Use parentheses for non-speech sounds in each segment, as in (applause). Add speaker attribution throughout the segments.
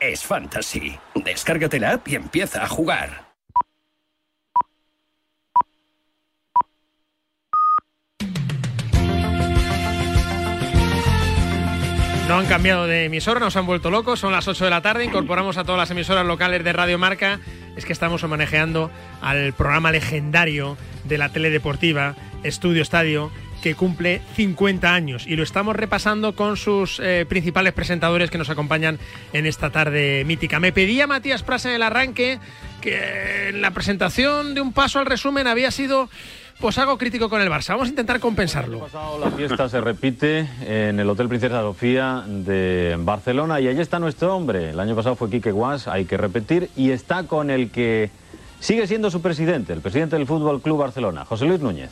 Speaker 1: Es fantasy. Descárgate la app y empieza a jugar.
Speaker 2: No han cambiado de emisora, nos han vuelto locos, son las 8 de la tarde, incorporamos a todas las emisoras locales de Radio Marca. Es que estamos manejando al programa legendario de la teledeportiva, Estudio Estadio, cumple 50 años y lo estamos repasando con sus eh, principales presentadores que nos acompañan en esta tarde mítica. Me pedía Matías Prasa en el arranque que en la presentación de un paso al resumen había sido pues algo crítico con el Barça. Vamos a intentar compensarlo.
Speaker 3: la fiesta se repite en el Hotel Princesa Sofía de Barcelona y allí está nuestro hombre. El año pasado fue Quique Guas, hay que repetir, y está con el que sigue siendo su presidente, el presidente del Fútbol Club Barcelona, José Luis Núñez.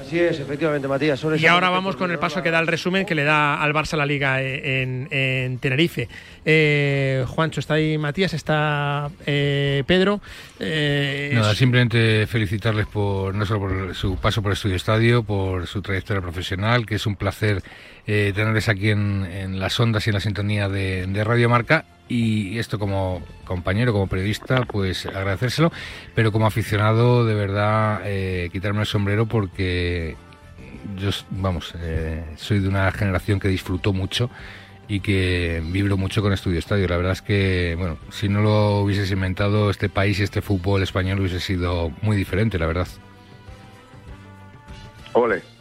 Speaker 4: Así es, efectivamente, Matías.
Speaker 2: Y ahora vamos con el paso que da el resumen que le da al Barça la Liga en, en Tenerife. Eh, Juancho, está ahí Matías, está eh, Pedro.
Speaker 5: Eh, Nada, simplemente felicitarles por no solo por su paso por el Estudio Estadio, por su trayectoria profesional, que es un placer eh, tenerles aquí en, en, las ondas y en la sintonía de, de Radio Marca y esto como compañero, como periodista, pues agradecérselo, pero como aficionado, de verdad, eh, quitarme el sombrero porque yo, vamos, eh, soy de una generación que disfrutó mucho y que vibro mucho con Estudio Estadio. La verdad es que, bueno, si no lo hubieses inventado, este país y este fútbol español hubiese sido muy diferente, la verdad.
Speaker 6: Ole.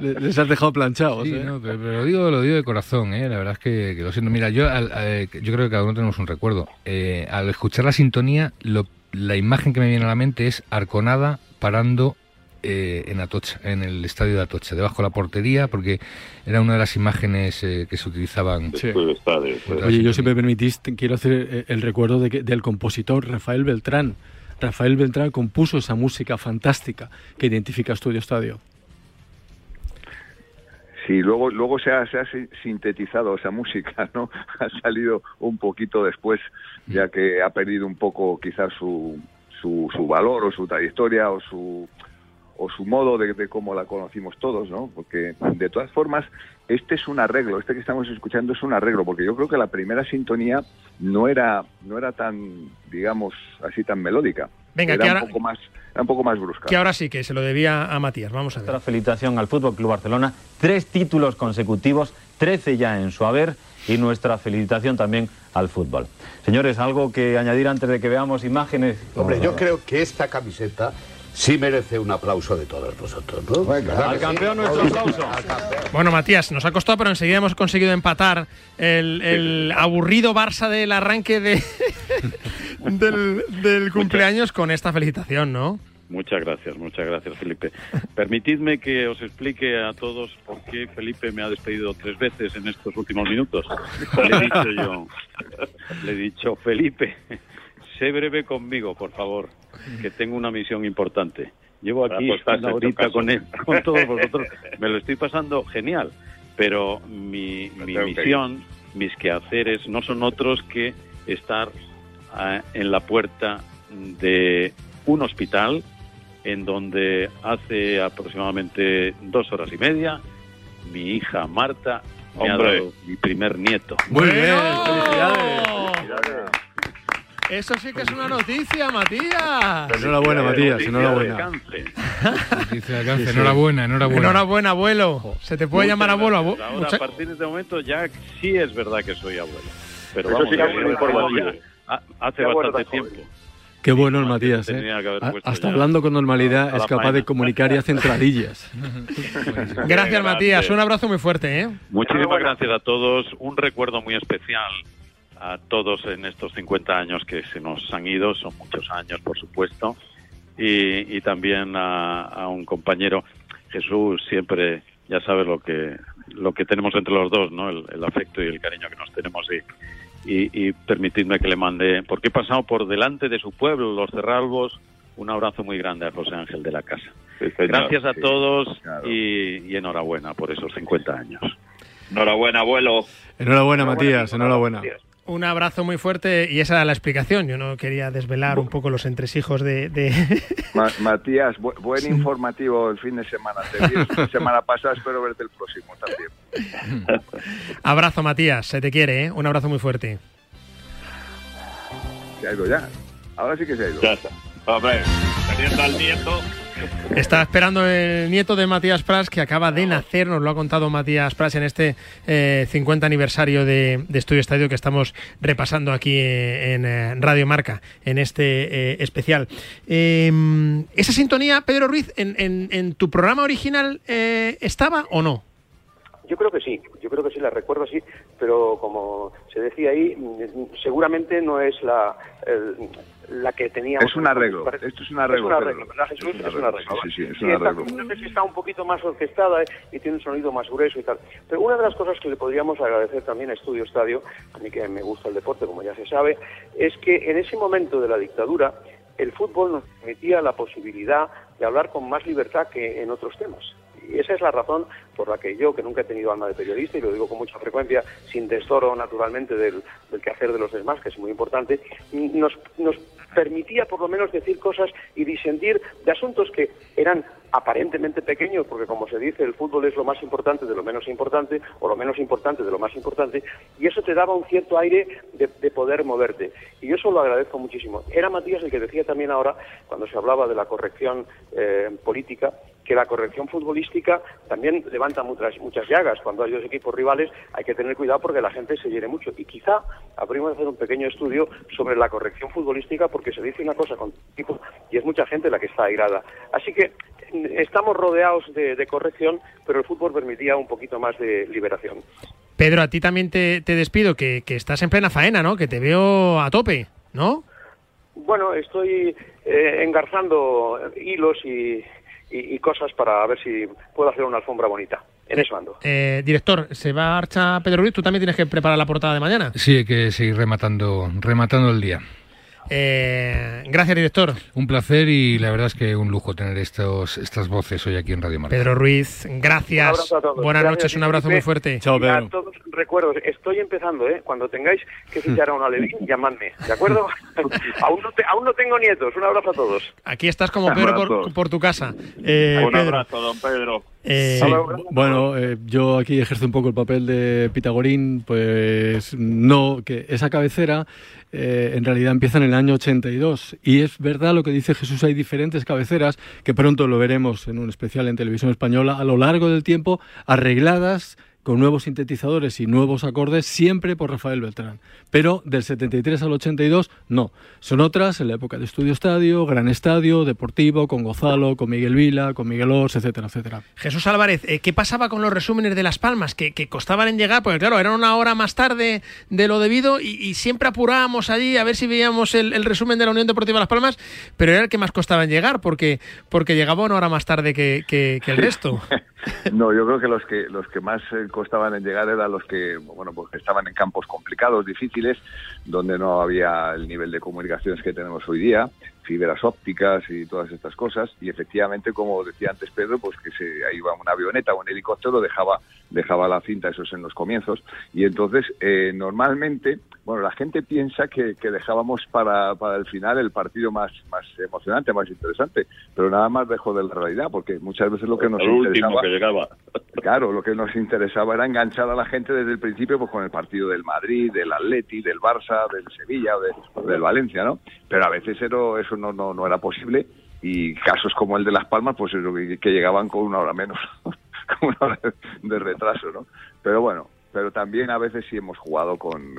Speaker 7: Les has dejado planchados.
Speaker 5: Sí,
Speaker 7: ¿eh?
Speaker 5: no, pero, pero, lo, digo, lo digo de corazón, ¿eh? la verdad es que, que lo siento. Mira, yo, al, eh, yo creo que cada uno tenemos un recuerdo. Eh, al escuchar la sintonía, lo, la imagen que me viene a la mente es Arconada parando eh, en Atocha, en el estadio de Atocha, debajo de la portería, porque era una de las imágenes eh, que se utilizaban.
Speaker 6: Sí. Estadio,
Speaker 7: Oye, yo si me permitís, quiero hacer el recuerdo de que, del compositor Rafael Beltrán. Rafael Beltrán compuso esa música fantástica que identifica Estudio Estadio.
Speaker 6: Sí, luego, luego se, ha, se ha sintetizado esa música, ¿no? (laughs) Ha salido un poquito después, ya que ha perdido un poco quizás su, su, su valor o su trayectoria o su, o su modo de, de cómo la conocimos todos, ¿no? Porque de todas formas, este es un arreglo, este que estamos escuchando es un arreglo, porque yo creo que la primera sintonía no era, no era tan, digamos, así tan melódica.
Speaker 2: Venga,
Speaker 6: era
Speaker 2: que
Speaker 6: un
Speaker 2: ahora,
Speaker 6: poco más, era un poco más brusca.
Speaker 2: que ahora sí que se lo debía a Matías. Vamos a ver.
Speaker 3: Otra felicitación al Fútbol Club Barcelona, tres títulos consecutivos, 13 ya en su haber y nuestra felicitación también al fútbol. Señores, algo que añadir antes de que veamos imágenes.
Speaker 8: Hombre, yo creo que esta camiseta sí merece un aplauso de todos vosotros, ¿no?
Speaker 3: Venga, al campeón nuestro aplauso.
Speaker 2: Bueno, Matías, nos ha costado, pero enseguida hemos conseguido empatar el, el aburrido Barça del arranque de, (laughs) del, del cumpleaños con esta felicitación, ¿no?
Speaker 9: Muchas gracias, muchas gracias, Felipe. Permitidme que os explique a todos por qué Felipe me ha despedido tres veces en estos últimos minutos. Le he dicho yo, le he dicho, Felipe, sé breve conmigo, por favor, que tengo una misión importante. Llevo aquí una horita con él, (laughs) con todos vosotros. Me lo estoy pasando genial, pero mi, mi misión, mis quehaceres, no son otros que estar uh, en la puerta de un hospital en donde hace aproximadamente dos horas y media mi hija Marta me
Speaker 6: Hombre.
Speaker 9: ha dado mi primer nieto.
Speaker 7: Muy bien,
Speaker 2: felicidades. Eso sí que es una noticia, Matías.
Speaker 7: Enhorabuena, Matías,
Speaker 9: Noticia
Speaker 7: enhorabuena.
Speaker 9: de cáncer.
Speaker 5: Noticia de alcance. Enhorabuena, enhorabuena.
Speaker 2: Enhorabuena, abuelo. Se te puede
Speaker 9: Muchas
Speaker 2: llamar abuelo.
Speaker 9: gracias.
Speaker 2: abu-
Speaker 9: Ahora,
Speaker 2: mucha-
Speaker 9: a partir de este momento ya sí es verdad que soy abuelo. Pero
Speaker 6: Eso
Speaker 9: vamos,
Speaker 6: sí que es
Speaker 9: hace
Speaker 6: Qué abuelo
Speaker 9: bastante
Speaker 6: tan
Speaker 9: tiempo.
Speaker 7: Qué bueno el Matías, ¿eh? Hasta
Speaker 9: ya
Speaker 7: hablando con normalidad
Speaker 9: a
Speaker 7: es capaz de comunicar y hace entradillas. (laughs)
Speaker 2: Gracias. Matías. Un abrazo muy fuerte, ¿eh?
Speaker 9: Muchísimas gracias a todos. Un recuerdo muy especial a todos en estos 50 años que se nos han ido. Son muchos años, por supuesto. Y, y también a, a un compañero, Jesús, siempre, ya sabes lo que lo que tenemos entre los dos, ¿no? El, el afecto y el cariño que nos tenemos. Y, y, permitidme que le mande, porque he pasado por delante de su pueblo, los Cerralbos, un abrazo muy grande a José Ángel de la Casa. Gracias a todos y, enhorabuena por esos 50 años.
Speaker 10: Enhorabuena, abuelo.
Speaker 7: Enhorabuena, Matías, enhorabuena.
Speaker 2: Un abrazo muy fuerte y esa era la explicación. Yo no quería desvelar un poco los entresijos de... (laughs)
Speaker 6: Matías, buen informativo el fin de semana. Te la semana (laughs) pasada, espero verte el próximo también. (laughs)
Speaker 2: abrazo, Matías. Se te quiere, ¿eh? Un abrazo muy fuerte.
Speaker 6: Se ha ido ya. Ahora sí que se ha ido.
Speaker 10: Ya está. Hombre, teniendo al nieto...
Speaker 2: Está esperando el nieto de Matías Prats, que acaba de nacer, nos lo ha contado Matías Prats en este 50 eh, aniversario de, Estudio Estadio que estamos repasando aquí eh, en, eh, Radio Marca, en este especial. Em, ¿Esa sintonía, Pedro Ruiz, en, tu programa original estaba o no?
Speaker 11: Yo creo que sí, yo creo que sí, la recuerdo así, pero como se decía ahí, seguramente no es la, la que teníamos.
Speaker 6: Es un arreglo. Esto es un arreglo. Es un
Speaker 11: arreglo, ¿verdad, Jesús? Es un arreglo. Sí, sí, es un arreglo. sé si está un poquito más orquestada ¿eh? y tiene un sonido más grueso y tal. Pero una de las cosas que le podríamos agradecer también a Estudio Estadio, a mí que me gusta el deporte, como ya se sabe, es que en ese momento de la dictadura el fútbol nos permitía la posibilidad de hablar con más libertad que en otros temas. Y esa es la razón por la que yo, que nunca he tenido alma de periodista, y lo digo con mucha frecuencia, sin tesoro naturalmente del, del quehacer de los demás, que es muy importante, nos, nos permitía por lo menos decir cosas y disentir de asuntos que eran aparentemente pequeños, porque como se dice, el fútbol es lo más importante de lo menos importante, o lo menos importante de lo más importante, y eso te daba un cierto aire de, poder moverte. Y yo eso lo agradezco muchísimo. Era Matías el que decía también ahora, cuando se hablaba de la corrección eh, política, que la corrección futbolística también muchas, muchas llagas. Cuando hay dos equipos rivales hay que tener cuidado porque la gente se llene mucho. Y quizá habríamos de hacer un pequeño estudio sobre la corrección futbolística porque se dice una cosa con tipo y es mucha gente la que está airada. Así que mm, estamos rodeados de, corrección, pero el fútbol permitía un poquito más de liberación.
Speaker 2: Pedro, a ti también te, despido, que, que, estás en plena faena, ¿no? Que te veo a tope, ¿no?
Speaker 11: Bueno, estoy eh, engarzando hilos y, y, cosas para ver si puedo hacer una alfombra bonita. En eso ando.
Speaker 2: Eh, director, ¿se va a archa Pedro Ruiz? ¿Tú también tienes que preparar la portada de mañana?
Speaker 5: Sí, hay que seguir rematando, rematando el día.
Speaker 2: Eh, gracias, director.
Speaker 5: Un placer y la verdad es que un lujo tener estos, estas voces hoy aquí en Radio Marca.
Speaker 2: Pedro Ruiz, gracias. Buenas noches, un abrazo muy fuerte.
Speaker 11: Chao, Pedro. A todos recuerdo, estoy empezando, ¿eh? Cuando tengáis que fichar a una Levín, llamadme, ¿de acuerdo? (laughs) (laughs) aún, no aún no tengo nietos. Un abrazo a todos.
Speaker 2: Aquí estás como Pedro por, tu casa.
Speaker 10: Eh, un abrazo, don Pedro.
Speaker 7: Eh, bueno, eh, yo aquí ejerzo un poco el papel de Pitagorín, pues no, que esa cabecera eh, en realidad empieza en el año 82 y es verdad lo que dice Jesús, hay diferentes cabeceras que pronto lo veremos en un especial en televisión española a lo largo del tiempo arregladas con nuevos sintetizadores y nuevos acordes, siempre por Rafael Beltrán. Pero del 73 al 82, no. Son otras en la época de Estudio Estadio, Gran Estadio, Deportivo, con Gozalo, con Miguel Vila, con Miguel Ors, etcétera, etcétera.
Speaker 2: Jesús Álvarez, eh, ¿qué pasaba con los resúmenes de Las Palmas? Que, costaban en llegar, porque claro, eran una hora más tarde de lo debido y, siempre apurábamos allí a ver si veíamos el, resumen de la Unión Deportiva Las Palmas, pero era el que más costaba en llegar, porque, porque llegaba una hora más tarde que, que el resto. (laughs)
Speaker 6: No, yo creo que los que los que más eh, costaban en llegar eran los que bueno pues estaban en campos complicados, difíciles, donde no había el nivel de comunicaciones que tenemos hoy día, fibras ópticas y todas estas cosas. Y efectivamente, como decía antes Pedro, pues que se iba una avioneta o un helicóptero dejaba dejaba la cinta, eso es en los comienzos. Y entonces eh, normalmente bueno, la gente piensa que, dejábamos para, para, el final el partido más, más emocionante, más interesante, pero nada más dejó de la realidad, porque muchas veces lo que nos interesaba...
Speaker 10: que llegaba. (laughs)
Speaker 6: Claro, lo que nos interesaba era enganchar a la gente desde el principio pues con el partido del Madrid, del Atleti, del Barça, del Sevilla o, del Valencia, ¿no? Pero a veces eso, eso no, no, no era posible y casos como el de Las Palmas, pues que, que llegaban con una hora menos, (laughs) con una hora de retraso, ¿no? Pero bueno, pero también a veces sí hemos jugado con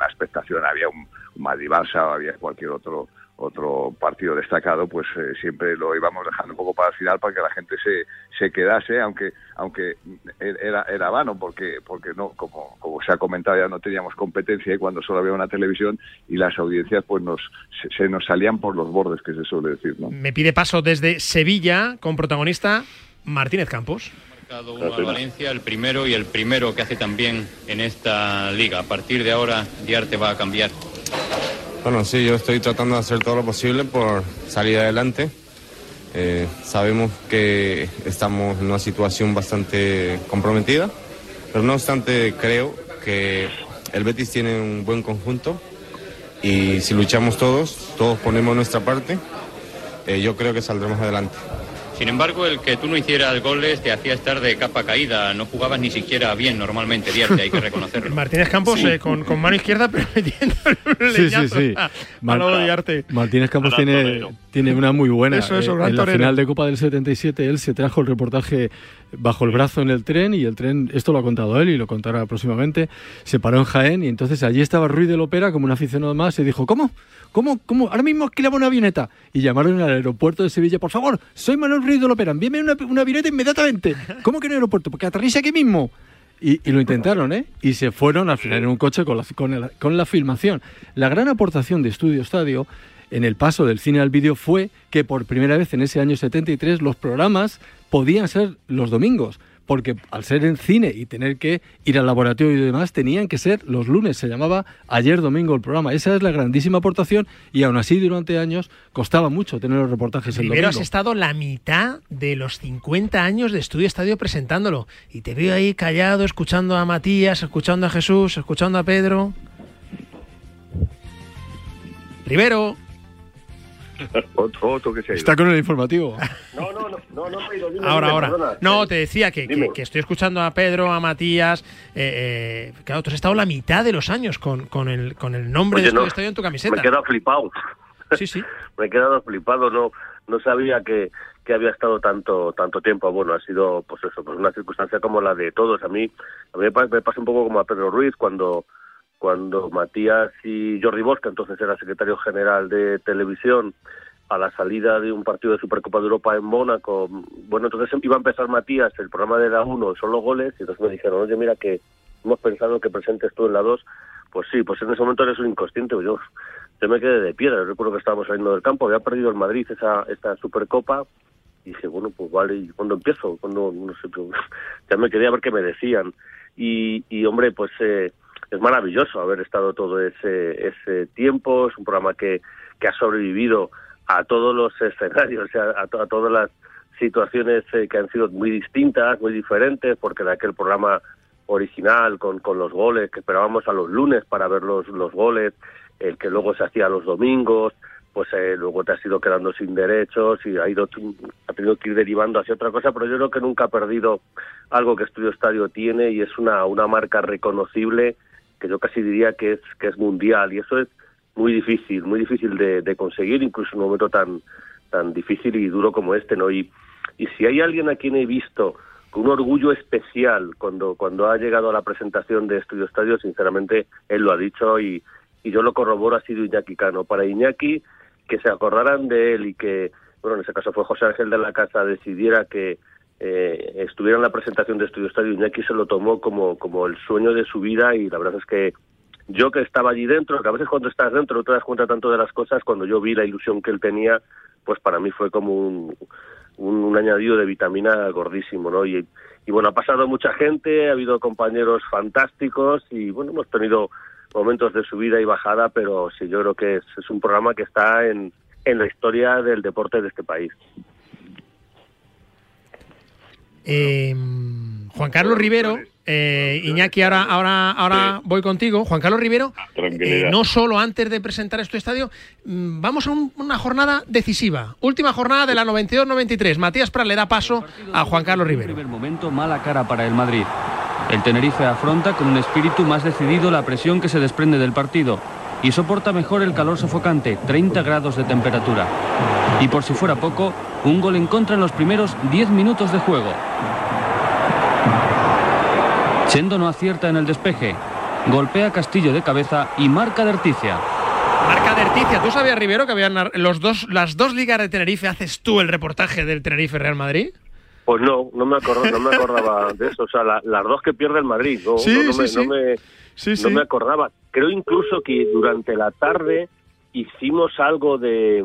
Speaker 6: una expectación, había un, Madrid-Barça, había cualquier otro otro partido destacado, pues eh, siempre lo íbamos dejando un poco para el final para que la gente se, se quedase, aunque aunque era, era vano, porque porque no como, como se ha comentado ya no teníamos competencia y cuando solo había una televisión y las audiencias pues nos se, nos salían por los bordes, que se suele decir. ¿no?
Speaker 2: Me pide paso desde Sevilla con protagonista Martínez Campos.
Speaker 12: Marcado uno al Valencia, el primero y el primero que hace también en esta liga. A partir de ahora, Diarte va a cambiar.
Speaker 13: Bueno, sí, yo estoy tratando de hacer todo lo posible por salir adelante. Eh, sabemos que estamos en una situación bastante comprometida, pero no obstante creo que el Betis tiene un buen conjunto y si luchamos todos, todos ponemos nuestra parte, eh, yo creo que saldremos adelante.
Speaker 12: Sin embargo, el que tú no hicieras goles te hacía estar de capa caída. No jugabas ni siquiera bien normalmente, Diarte, hay que (laughs) reconocerlo.
Speaker 2: Martínez Campos eh, con, mano izquierda, pero (laughs) metiendo un sí, sí, sí.
Speaker 7: Martínez Campos tiene, tiene una muy buena. Eso, eso, eh, en la final de Copa del 77, él se trajo el reportaje bajo el brazo en el tren y el tren, esto lo ha contado él y lo contará próximamente, se paró en Jaén y entonces allí estaba Ruiz de Lopera como un aficionado más y dijo, ¿cómo? ¿Cómo? ¿Cómo? Ahora mismo alquilamos una avioneta. Y llamaron al aeropuerto de Sevilla, por favor, soy Manuel Ruiz de Lopera, envíame una, una avioneta inmediatamente. ¿Cómo que el aeropuerto? Porque aterriza aquí mismo. Y, lo intentaron, ¿eh? Y se fueron al final en un coche con la, con, con la filmación. La gran aportación de Estudio Estadio en el paso del cine al vídeo fue que por primera vez en ese año 73 los programas podían ser los domingos porque al ser en cine y tener que ir al laboratorio y demás, tenían que ser los lunes. Se llamaba ayer domingo el programa. Esa es la grandísima aportación y aún así durante años costaba mucho tener los reportajes en
Speaker 2: Primero has estado la mitad de los 50 años de Estudio Estadio presentándolo y te veo ahí callado, escuchando a Matías, escuchando a Jesús, escuchando a Pedro. Rivero.
Speaker 6: Otro, que se
Speaker 7: Está con el informativo.
Speaker 14: No, no, no, no, no,
Speaker 2: Ahora, ahora. No, te decía que, que, estoy escuchando a Pedro, a Matías. Eh, eh, claro, tú has estado la mitad de los años con, con, el, con el nombre de no, Estudio en tu camiseta.
Speaker 14: Me he quedado flipado.
Speaker 2: Sí, sí. (laughs)
Speaker 14: me he quedado flipado, no, no sabía que, que había estado tanto tanto tiempo. Bueno, ha sido, pues eso, pues una circunstancia como la de todos. A mí, a mí me pasa un poco como a Pedro Ruiz cuando cuando Matías y Jordi Bosca, entonces era secretario general de televisión, a la salida de un partido de Supercopa de Europa en Mónaco, bueno, entonces iba a empezar Matías, el programa de la 1 son los goles, y entonces me dijeron, oye, mira que hemos pensado que presentes tú en la 2, pues sí, pues en ese momento eres un inconsciente, yo, yo me quedé de piedra, recuerdo que estábamos saliendo del campo, había perdido el Madrid esa esta Supercopa, y dije, bueno, pues vale, ¿y cuándo empiezo? cuando No sé, pues, (laughs) ya me quedé a ver qué me decían. Y, y hombre, pues eh, es maravilloso haber estado todo ese, ese tiempo, es un programa que, que ha sobrevivido a todos los escenarios, a, todas las situaciones eh, que han sido muy distintas, muy diferentes, porque en aquel programa original con, con los goles, que esperábamos a los lunes para ver los, los goles, el que luego se hacía los domingos, pues eh, luego te has ido quedando sin derechos y ha ido ha tenido que ir derivando hacia otra cosa, pero yo creo que nunca ha perdido algo que Estudio Estadio tiene y es una, una marca reconocible que yo casi diría que es, que es mundial y eso es muy difícil, muy difícil de, conseguir, incluso en un momento tan, tan difícil y duro como este, ¿no? Y, y si hay alguien a quien he visto con un orgullo especial cuando, cuando ha llegado a la presentación de Estudio Estadio, sinceramente él lo ha dicho y, y yo lo corroboro, ha sido Iñaki Cano. Para Iñaki, que se acordaran de él y que, bueno, en ese caso fue José Ángel de la Casa, decidiera que eh, estuviera en la presentación de Estudio Estadio, Iñaki se lo tomó como, como el sueño de su vida y la verdad es que yo que estaba allí dentro, que a veces cuando estás dentro no te das cuenta tanto de las cosas, cuando yo vi la ilusión que él tenía, pues para mí fue como un, un, añadido de vitamina gordísimo, ¿no? Y, bueno, ha pasado mucha gente, ha habido compañeros fantásticos y bueno, hemos tenido momentos de subida y bajada, pero sí, yo creo que es, es un programa que está en, en la historia del deporte de este país.
Speaker 2: Eh, Juan Carlos Rivero, eh, Iñaki, ahora, ahora, ahora voy contigo. Juan Carlos Rivero, eh, no solo antes de presentar este estadio, mm, vamos a una jornada decisiva. Última jornada de la 92-93. Matías Prat le da paso a Juan Carlos Rivero.
Speaker 15: primer momento, mala cara para el Madrid. El Tenerife afronta con un espíritu más decidido la presión que se desprende del partido y soporta mejor el calor sofocante, 30 grados de temperatura. Y por si fuera poco, un gol en contra en los primeros 10 minutos de juego. Chendo no acierta en el despeje, golpea Castillo de cabeza y marca de Articia.
Speaker 2: Marca de Articia. ¿Tú sabías, Rivero, que habían los dos, las dos ligas de Tenerife? ¿Haces tú el reportaje del Tenerife Real Madrid?
Speaker 14: Pues no, no me, acordaba, no me acordaba (laughs) de eso. O sea, las dos que pierde el Madrid. No,
Speaker 2: sí,
Speaker 14: no,
Speaker 2: sí,
Speaker 14: me,
Speaker 2: sí.
Speaker 14: no, me,
Speaker 2: Sí,
Speaker 14: no me acordaba. Creo incluso que durante la tarde hicimos algo de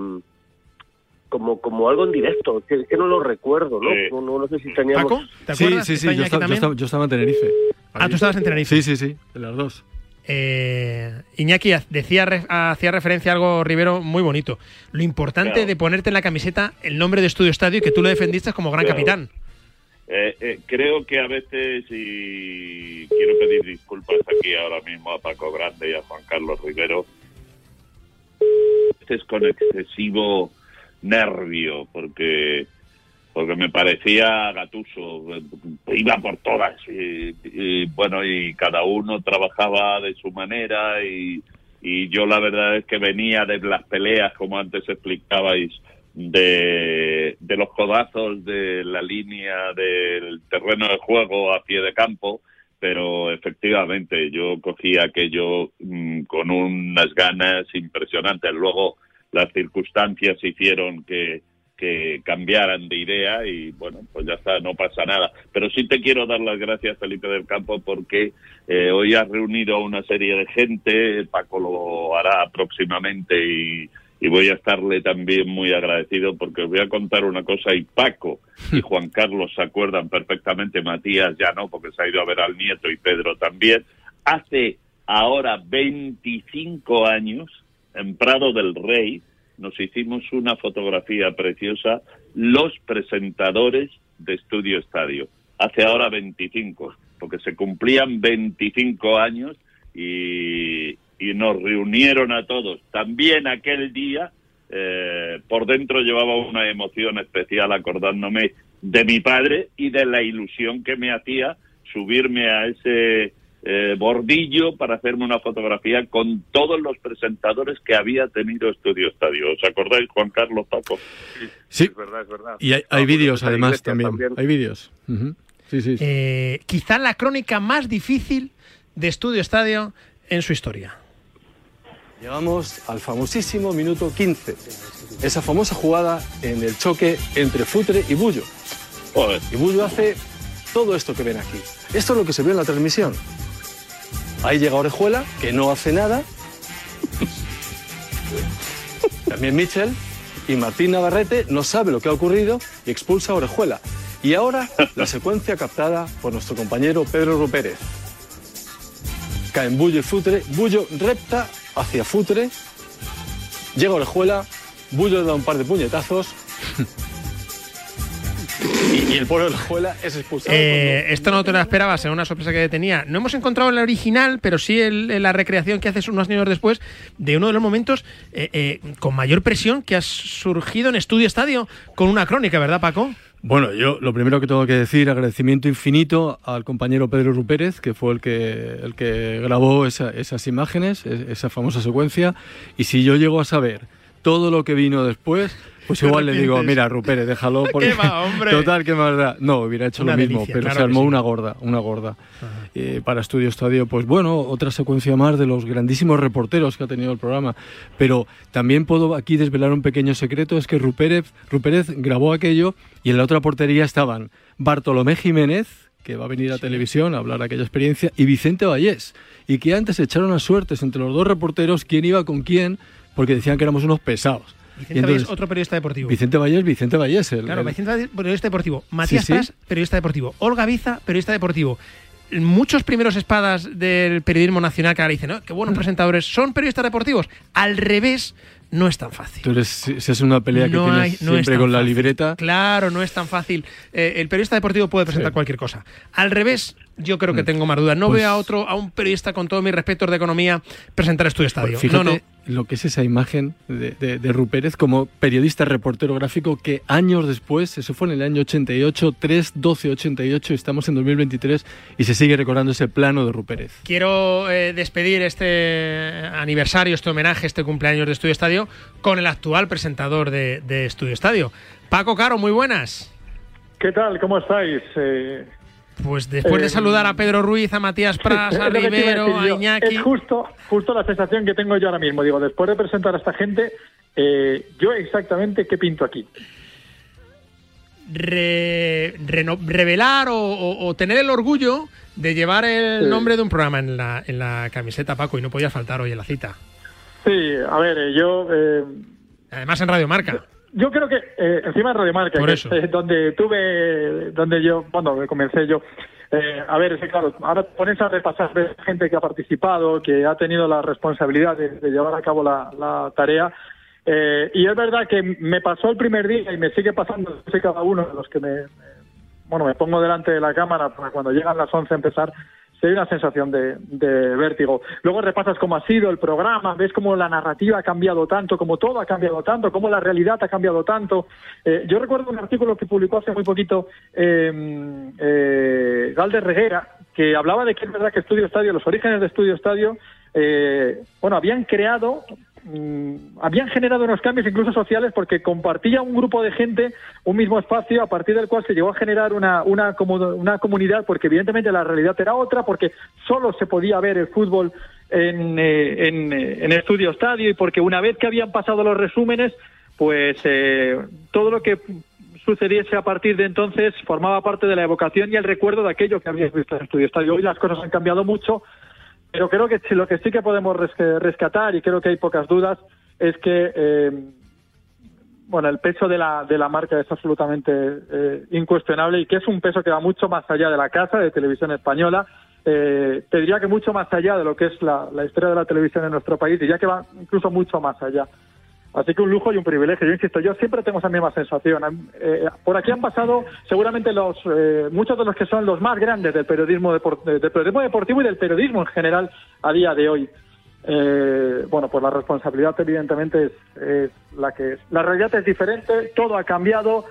Speaker 16: como, como algo en directo, es que, no lo recuerdo, ¿no? No, no, sé si teníamos...
Speaker 2: ¿Paco? ¿Te acuerdas?
Speaker 7: Sí, sí, sí, yo, yo, estaba, en Tenerife.
Speaker 2: Ah, tú estabas en Tenerife.
Speaker 7: Sí, sí, sí, de las dos.
Speaker 2: Eh, Iñaki decía, hacía referencia a algo, Rivero, muy bonito. Lo importante de ponerte en la camiseta el nombre de Estudio Estadio y que tú lo defendiste como gran capitán.
Speaker 10: Eh, eh, creo que a veces, y quiero pedir disculpas aquí ahora mismo a Paco Grande y a Juan Carlos Rivero, es con excesivo nervio, porque porque me parecía gatuso, iba por todas y, bueno, y cada uno trabajaba de su manera y, y yo la verdad es que venía de las peleas, como antes explicabais, de, de los codazos de la línea del terreno de juego a pie de campo, pero efectivamente yo cogí aquello mm, con unas ganas impresionantes. Luego las circunstancias hicieron que que cambiaran de idea y bueno, pues ya está, no pasa nada. Pero sí te quiero dar las gracias, Felipe del Campo, porque eh, hoy has reunido a una serie de gente, Paco lo hará próximamente y, y voy a estarle también muy agradecido porque os voy a contar una cosa y Paco y (laughs) Juan Carlos se acuerdan perfectamente, Matías ya no, porque se ha ido a ver al nieto y Pedro también. Hace ahora 25 años, en Prado del Rey, nos hicimos una fotografía preciosa los presentadores de Estudio Estadio. Hace ahora 25, porque se cumplían 25 años y, nos reunieron a todos. También aquel día, eh, por dentro llevaba una emoción especial acordándome de mi padre y de la ilusión que me hacía subirme a ese eh, bordillo para hacerme una fotografía con todos los presentadores que había tenido Estudio Estadio. ¿Os acordáis, Juan Carlos Paco?
Speaker 7: Sí,
Speaker 10: es verdad, es verdad.
Speaker 7: Y hay, vídeos además también. Hay vídeos. Sí, sí.
Speaker 2: Eh, quizá la crónica más difícil de Estudio Estadio en su historia.
Speaker 17: Llegamos al famosísimo minuto 15. Esa famosa jugada en el choque entre Futre y Bullo. Y Bullo hace todo esto que ven aquí. Esto es lo que se ve en la transmisión. Ahí llega Orejuela, que no hace nada. También Mitchell y Martín Navarrete no sabe lo que ha ocurrido y expulsa a Orejuela. Y ahora la secuencia captada por nuestro compañero Pedro Rupérez. Caen Bullo y Futre, Bullo repta hacia Futre, llega Orejuela, Bullo le da un par de puñetazos y, el pueblo de la escuela es expulsado.
Speaker 2: Eh, esto no te lo esperabas, era una sorpresa que tenía. No hemos encontrado en la original, pero sí en, la recreación que haces unos años después de uno de los momentos eh, eh, con mayor presión que has surgido en Estudio Estadio con una crónica, ¿verdad, Paco?
Speaker 7: Bueno, yo lo primero que tengo que decir, agradecimiento infinito al compañero Pedro Rupérez, que fue el que, el que grabó esas imágenes, esa famosa secuencia. Y si yo llego a saber todo lo que vino después, pues igual le digo, mira, Rupere, déjalo. (laughs) Porque...
Speaker 2: hombre?
Speaker 7: Total, qué más No, hubiera hecho lo mismo, pero se armó una gorda, una gorda. Eh, para Estudio Estadio, pues bueno, otra secuencia más de los grandísimos reporteros que ha tenido el programa. Pero también puedo aquí desvelar un pequeño secreto, es que Rupérez, Rupérez grabó aquello y en la otra portería estaban Bartolomé Jiménez, que va a venir a televisión a hablar de aquella experiencia, y Vicente Vallés. Y que antes echaron a suertes entre los dos reporteros quién iba con quién, porque decían que éramos unos pesados.
Speaker 2: Vicente Vallés, otro periodista deportivo.
Speaker 7: Vicente Vallés, Vicente Vallés.
Speaker 2: claro, Vicente Vallés, periodista deportivo. Matías Pras, periodista deportivo. Olga Biza, periodista deportivo. Muchos primeros espadas del periodismo nacional que ahora dicen, ¿no? qué buenos mm. presentadores, son periodistas deportivos. Al revés, no es tan fácil.
Speaker 7: Tú eres, si es una pelea que tienes siempre con la libreta.
Speaker 2: Claro, no es tan fácil. Eh, el periodista deportivo puede presentar cualquier cosa. Al revés, yo creo que mm. tengo más dudas. No pues veo a otro, a un periodista con todos mis respetos de economía presentar Estudio Estadio.
Speaker 7: Pues fíjate, no, no lo que es esa imagen de, de, de, Rupérez como periodista reportero gráfico que años después, eso fue en el año 88, 3, 12, 88, estamos en 2023 y se sigue recordando ese plano de Rupérez.
Speaker 2: Quiero eh, despedir este aniversario, este homenaje, este cumpleaños de Estudio Estadio con el actual presentador de, de Estudio Estadio. Paco Caro, muy buenas.
Speaker 18: ¿Qué tal? ¿Cómo estáis? Eh,
Speaker 2: pues después de eh, saludar a Pedro Ruiz, a Matías Pras, (laughs) a Rivero, a Iñaki.
Speaker 18: Es justo, justo la sensación que tengo yo ahora mismo. Digo, después de presentar a esta gente, eh, yo exactamente qué pinto aquí.
Speaker 2: revelar o, tener el orgullo de llevar el nombre de un programa en la, en la camiseta, Paco, y no podías faltar hoy en la cita.
Speaker 18: Sí, a ver, eh, yo.
Speaker 2: Además en Radio Marca.
Speaker 18: Yo creo que eh, encima de Radio Marca, que donde tuve, donde yo, bueno, comencé yo. Eh, a ver, es claro, ahora pones a repasar gente que ha participado, que ha tenido la responsabilidad de, llevar a cabo la, tarea. Eh, y es verdad que me pasó el primer día y me sigue pasando, sé cada uno de los que me, bueno, me pongo delante de la cámara para cuando llegan las 11 empezar hay una sensación de, vértigo. Luego repasas cómo ha sido el programa, ves cómo la narrativa ha cambiado tanto, cómo todo ha cambiado tanto, cómo la realidad ha cambiado tanto. Eh, yo recuerdo un artículo que publicó hace muy poquito eh, eh, Galder Reguera, que hablaba de que es verdad que Estudio Estadio, los orígenes de Estudio Estadio, eh, bueno, habían creado Mm, habían generado unos cambios incluso sociales porque compartía un grupo de gente un mismo espacio a partir del cual se llegó a generar una, una, una comunidad porque evidentemente la realidad era otra porque solo se podía ver el fútbol en, eh, en, eh, en Estudio Estadio y porque una vez que habían pasado los resúmenes pues eh, todo lo que sucediese a partir de entonces formaba parte de la evocación y el recuerdo de aquello que habías visto en Estudio Estadio. Hoy las cosas han cambiado mucho pero creo que lo que sí que podemos rescatar, y creo que hay pocas dudas, es que eh, bueno, el peso de la, de la marca es absolutamente eh, incuestionable y que es un peso que va mucho más allá de la casa de televisión española. Eh, te diría que mucho más allá de lo que es la, la historia de la televisión en nuestro país, y ya que va incluso mucho más allá. Así que un lujo y un privilegio. Yo insisto, yo siempre tengo esa misma sensación. Eh, por aquí han pasado seguramente los eh, muchos de los que son los más grandes del periodismo, del periodismo deportivo y del periodismo en general a día de hoy. Eh, bueno, pues la responsabilidad evidentemente es, la que es. La realidad es diferente, todo ha cambiado.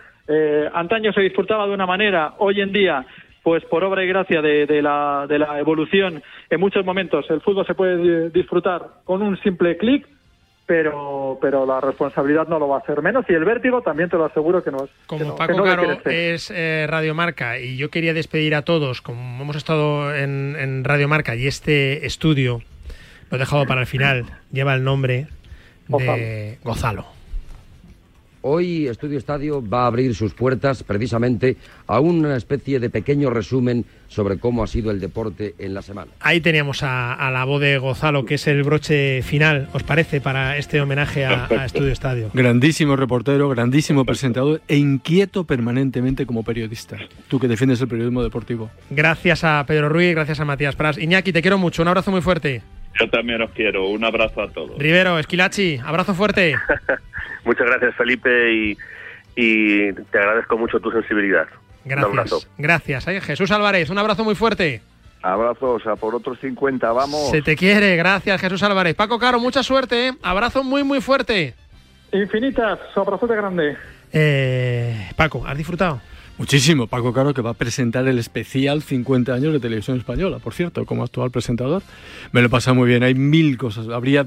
Speaker 18: antaño se disfrutaba de una manera, hoy en día pues por obra y gracia de la evolución, en muchos momentos el fútbol se puede disfrutar con un simple clic pero pero la responsabilidad no lo va a hacer menos y el vértigo también te lo aseguro que no es.
Speaker 2: Como Paco Caro es eh, Radio Marca y yo quería despedir a todos, como hemos estado en, en Radio Marca y este estudio, lo he dejado para el final, lleva el nombre de Gozalo.
Speaker 19: Hoy Estudio Estadio va a abrir sus puertas precisamente a una especie de pequeño resumen sobre cómo ha sido el deporte en la semana.
Speaker 2: Ahí teníamos a, la voz de Gozalo, que es el broche final, ¿os parece, para este homenaje a, Estudio Estadio?
Speaker 7: Grandísimo reportero, grandísimo presentador e inquieto permanentemente como periodista. Tú que defiendes el periodismo deportivo.
Speaker 2: Gracias a Pedro Ruiz, gracias a Matías Pras. Iñaki, te quiero mucho, un abrazo muy fuerte.
Speaker 10: Yo también os quiero, un abrazo a todos.
Speaker 2: Rivero, Esquilachi, abrazo fuerte. (laughs)
Speaker 16: Muchas gracias, Felipe, y, te agradezco mucho tu sensibilidad.
Speaker 2: Gracias. Gracias. Jesús Álvarez, un abrazo muy fuerte.
Speaker 6: Abrazos a por otros 50, vamos.
Speaker 2: Se te quiere, gracias Jesús Álvarez. Paco Caro, mucha suerte, ¿eh? abrazo muy, muy fuerte.
Speaker 18: Infinitas, abrazo de grande.
Speaker 2: Eh, Paco, ¿has disfrutado?
Speaker 7: Muchísimo. Paco Caro que va a presentar el especial 50 años de televisión española, por cierto, como actual presentador. Me lo he pasado muy bien. Hay mil cosas. Habría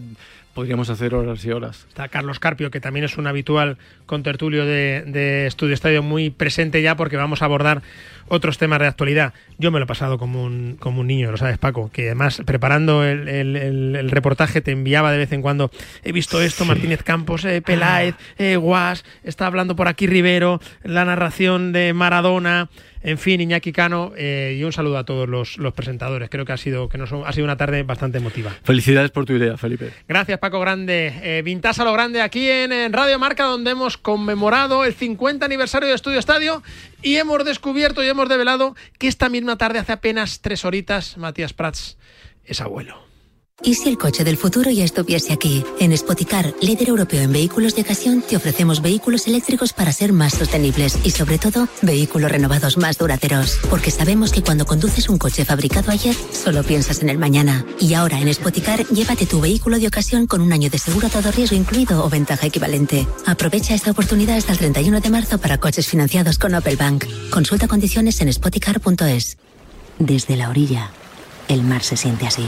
Speaker 7: podríamos hacer horas y horas.
Speaker 2: Está Carlos Carpio, que también es un habitual contertulio de, de Estudio Estadio, muy presente ya porque vamos a abordar otros temas de actualidad. Yo me lo he pasado como un, como un niño, lo sabes Paco, que además preparando el, el, reportaje te enviaba de vez en cuando, he visto esto, Martínez Campos, eh, Peláez, eh, Guas, está hablando por aquí Rivero, la narración de Maradona, en fin, Iñaki Cano, eh, y un saludo a todos los, presentadores. Creo que ha sido, que nos, ha sido una tarde bastante emotiva.
Speaker 7: Felicidades por tu idea, Felipe.
Speaker 2: Gracias, Paco Grande. Eh, Vintas a lo grande aquí en, Radio Marca, donde hemos conmemorado el 50 aniversario de Estudio Estadio y hemos descubierto y hemos develado que esta misma tarde, hace apenas tres horitas, Matías Prats es abuelo.
Speaker 20: ¿Y si el coche del futuro ya estuviese aquí? En Spoticar, líder europeo en vehículos de ocasión, te ofrecemos vehículos eléctricos para ser más sostenibles y, sobre todo, vehículos renovados más duraderos. Porque sabemos que cuando conduces un coche fabricado ayer, solo piensas en el mañana. Y ahora en Spoticar, llévate tu vehículo de ocasión con un año de seguro a todo riesgo incluido o ventaja equivalente. Aprovecha esta oportunidad hasta el 31 de marzo para coches financiados con Opel Bank. Consulta condiciones en spoticar.es. Desde la orilla, el mar se siente así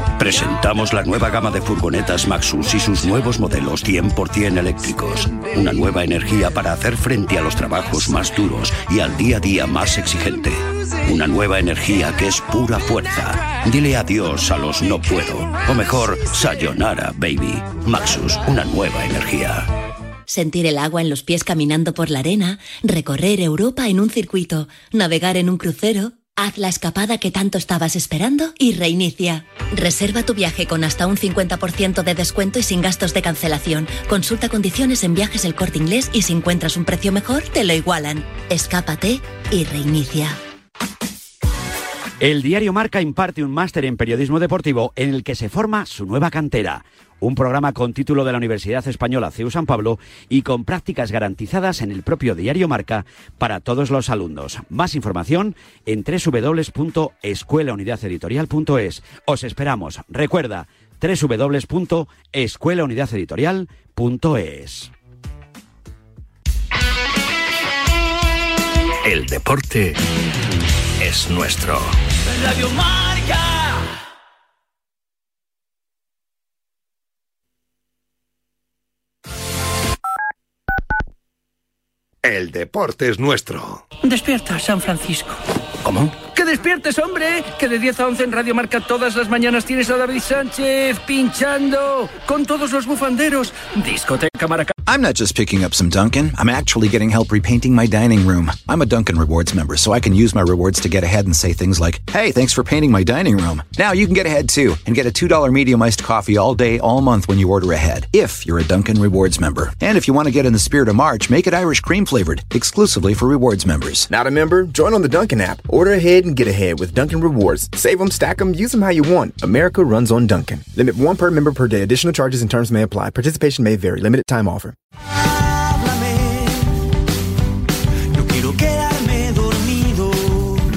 Speaker 21: Presentamos la nueva gama de furgonetas Maxus y sus nuevos modelos 100% eléctricos. Una nueva energía para hacer frente a los trabajos más duros y al día a día más exigente. Una nueva energía que es pura fuerza. Dile adiós a los no puedo. O mejor, sayonara, baby. Maxus, una nueva energía.
Speaker 20: Sentir el agua en los pies caminando por la arena, recorrer Europa en un circuito, navegar en un crucero. Haz la escapada que tanto estabas esperando y reinicia. Reserva tu viaje con hasta un 50% de descuento y sin gastos de cancelación. Consulta condiciones en viajes el corte inglés y si encuentras un precio mejor, te lo igualan. Escápate y reinicia.
Speaker 22: El diario Marca imparte un máster en periodismo deportivo en el que se forma su nueva cantera. Un programa con título de la Universidad Española CEU San Pablo y con prácticas garantizadas en el propio diario Marca para todos los alumnos. Más información en www.escuelaunidadeditorial.es. Os esperamos. Recuerda, www.escuelaunidadeditorial.es.
Speaker 1: El deporte es nuestro.
Speaker 23: Radio Marca.
Speaker 24: El deporte es nuestro.
Speaker 25: Despierta, San Francisco.
Speaker 1: ¿Cómo?
Speaker 25: ¡Que despiertes, hombre! Que de 10 a 11 en Radio Marca todas las mañanas tienes a David Sánchez pinchando con todos los bufanderos. Discoteca Maracá.
Speaker 26: I'm not just picking up some Dunkin'. I'm actually getting help repainting my dining room. I'm a Dunkin' Rewards member, so I can use my rewards to get ahead and say things like, hey, thanks for painting my dining room. Now you can get ahead too and get a $2 medium iced coffee all day, all month when you order ahead, if you're a Dunkin' Rewards member. And if you want to get in the spirit of March, make it Irish cream flavored, exclusively for rewards members.
Speaker 27: Not a member? Join on the Dunkin' app. Order ahead and get ahead with Dunkin' Rewards. Save them, stack them, use them how you want. America runs on Dunkin'. Limit one per member per day. Additional charges and terms may apply. Participation may vary. Limited time offer.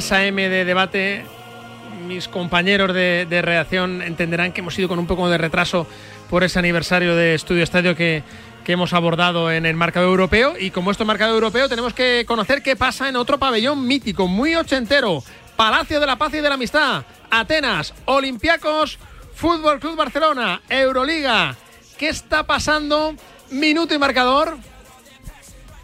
Speaker 2: Mesa M de debate. Mis compañeros de, de redacción entenderán que hemos ido con un poco de retraso por ese aniversario de Estudio Estadio que, que hemos abordado en el marcado europeo. Y como esto es marcado europeo, tenemos que conocer qué pasa en otro pabellón mítico, muy ochentero. Palacio de la Paz y de la Amistad. Atenas, Olympiacos, Fútbol Club Barcelona, Euroliga. ¿Qué está pasando? Minuto y marcador.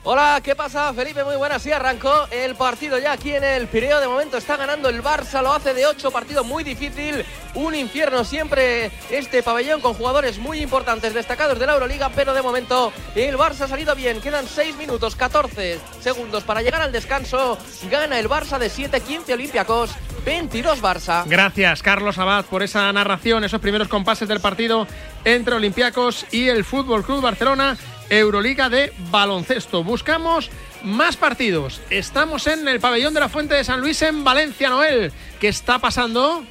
Speaker 28: Hola, ¿qué pasa, Felipe? Muy buenas. Sí, arrancó el partido ya aquí en el Pireo. De momento está ganando el Barça, lo hace de 8, partido muy difícil. Un infierno siempre este pabellón con jugadores muy importantes, destacados de la Euroliga, pero de momento el Barça ha salido bien. Quedan 6 minutos, 14 segundos para llegar al descanso. Gana el Barça de 7-15 Olympiacos, 22 Barça.
Speaker 2: Gracias, Carlos Abad, por esa narración, esos primeros compases del partido entre Olympiacos y el Fútbol Club Barcelona. Euroliga de baloncesto. Buscamos más partidos. Estamos en el pabellón de la Fuente de San Luis en Valencia, Noel. ¿Qué está pasando?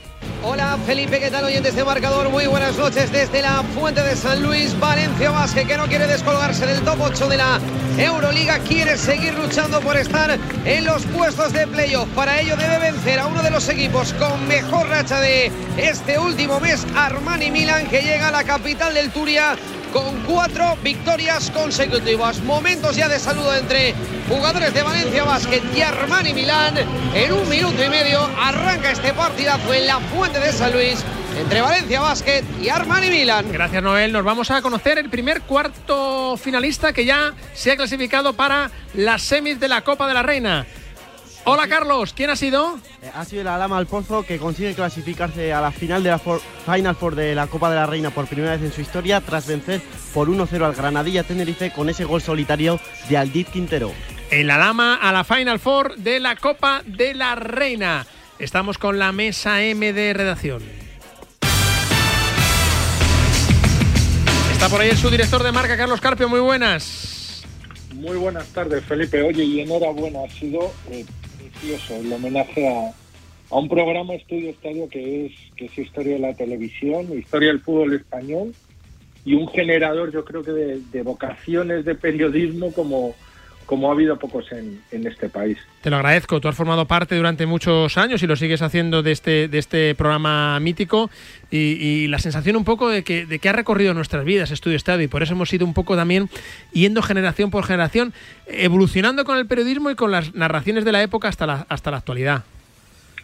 Speaker 29: Hola Felipe, ¿qué tal oyentes de marcador? Muy buenas noches desde la Fuente de San Luis, Valencia Vázquez, que no quiere descolgarse del top 8 de la Euroliga, quiere seguir luchando por estar en los puestos de playoff. Para ello debe vencer a uno de los equipos con mejor racha de este último mes, Armani Milan, que llega a la capital del Turia con cuatro victorias consecutivas. Momentos ya de saludo entre jugadores de Valencia Basket y Armani Milán. En un minuto y medio arranca este partidazo en la Fuente de San Luis entre Valencia Basket y Armani Milán.
Speaker 2: Gracias, Noel. Nos vamos a conocer el primer cuarto finalista que ya se ha clasificado para las semis de la Copa de la Reina. Hola Carlos, ¿quién ha sido?
Speaker 30: Eh, ha sido la Lama al Pozo que consigue clasificarse a la final de la Final Four de la Copa de la Reina por primera vez en su historia tras vencer por 1-0 al Granadilla Tenerife con ese gol solitario de Aldit Quintero.
Speaker 2: En la Lama a la Final Four de la Copa de la Reina. Estamos con la mesa M de redacción. Está por ahí el subdirector de marca, Carlos Carpio. Muy buenas.
Speaker 31: Muy buenas tardes, Felipe. Oye, y enhorabuena. Ha sido eh, el homenaje a, a un programa Estudio Estadio que es, que es historia de la televisión, historia del fútbol español y un generador, yo creo que de vocaciones de periodismo como, como ha habido pocos en, en, este país.
Speaker 2: Te lo agradezco. Tú has formado parte durante muchos años y lo sigues haciendo de este, de este programa mítico y, y la sensación un poco de que, de que ha recorrido nuestras vidas Estudio Estadio y por eso hemos ido un poco también yendo generación por generación, evolucionando con el periodismo y con las narraciones de la época hasta la, hasta la actualidad.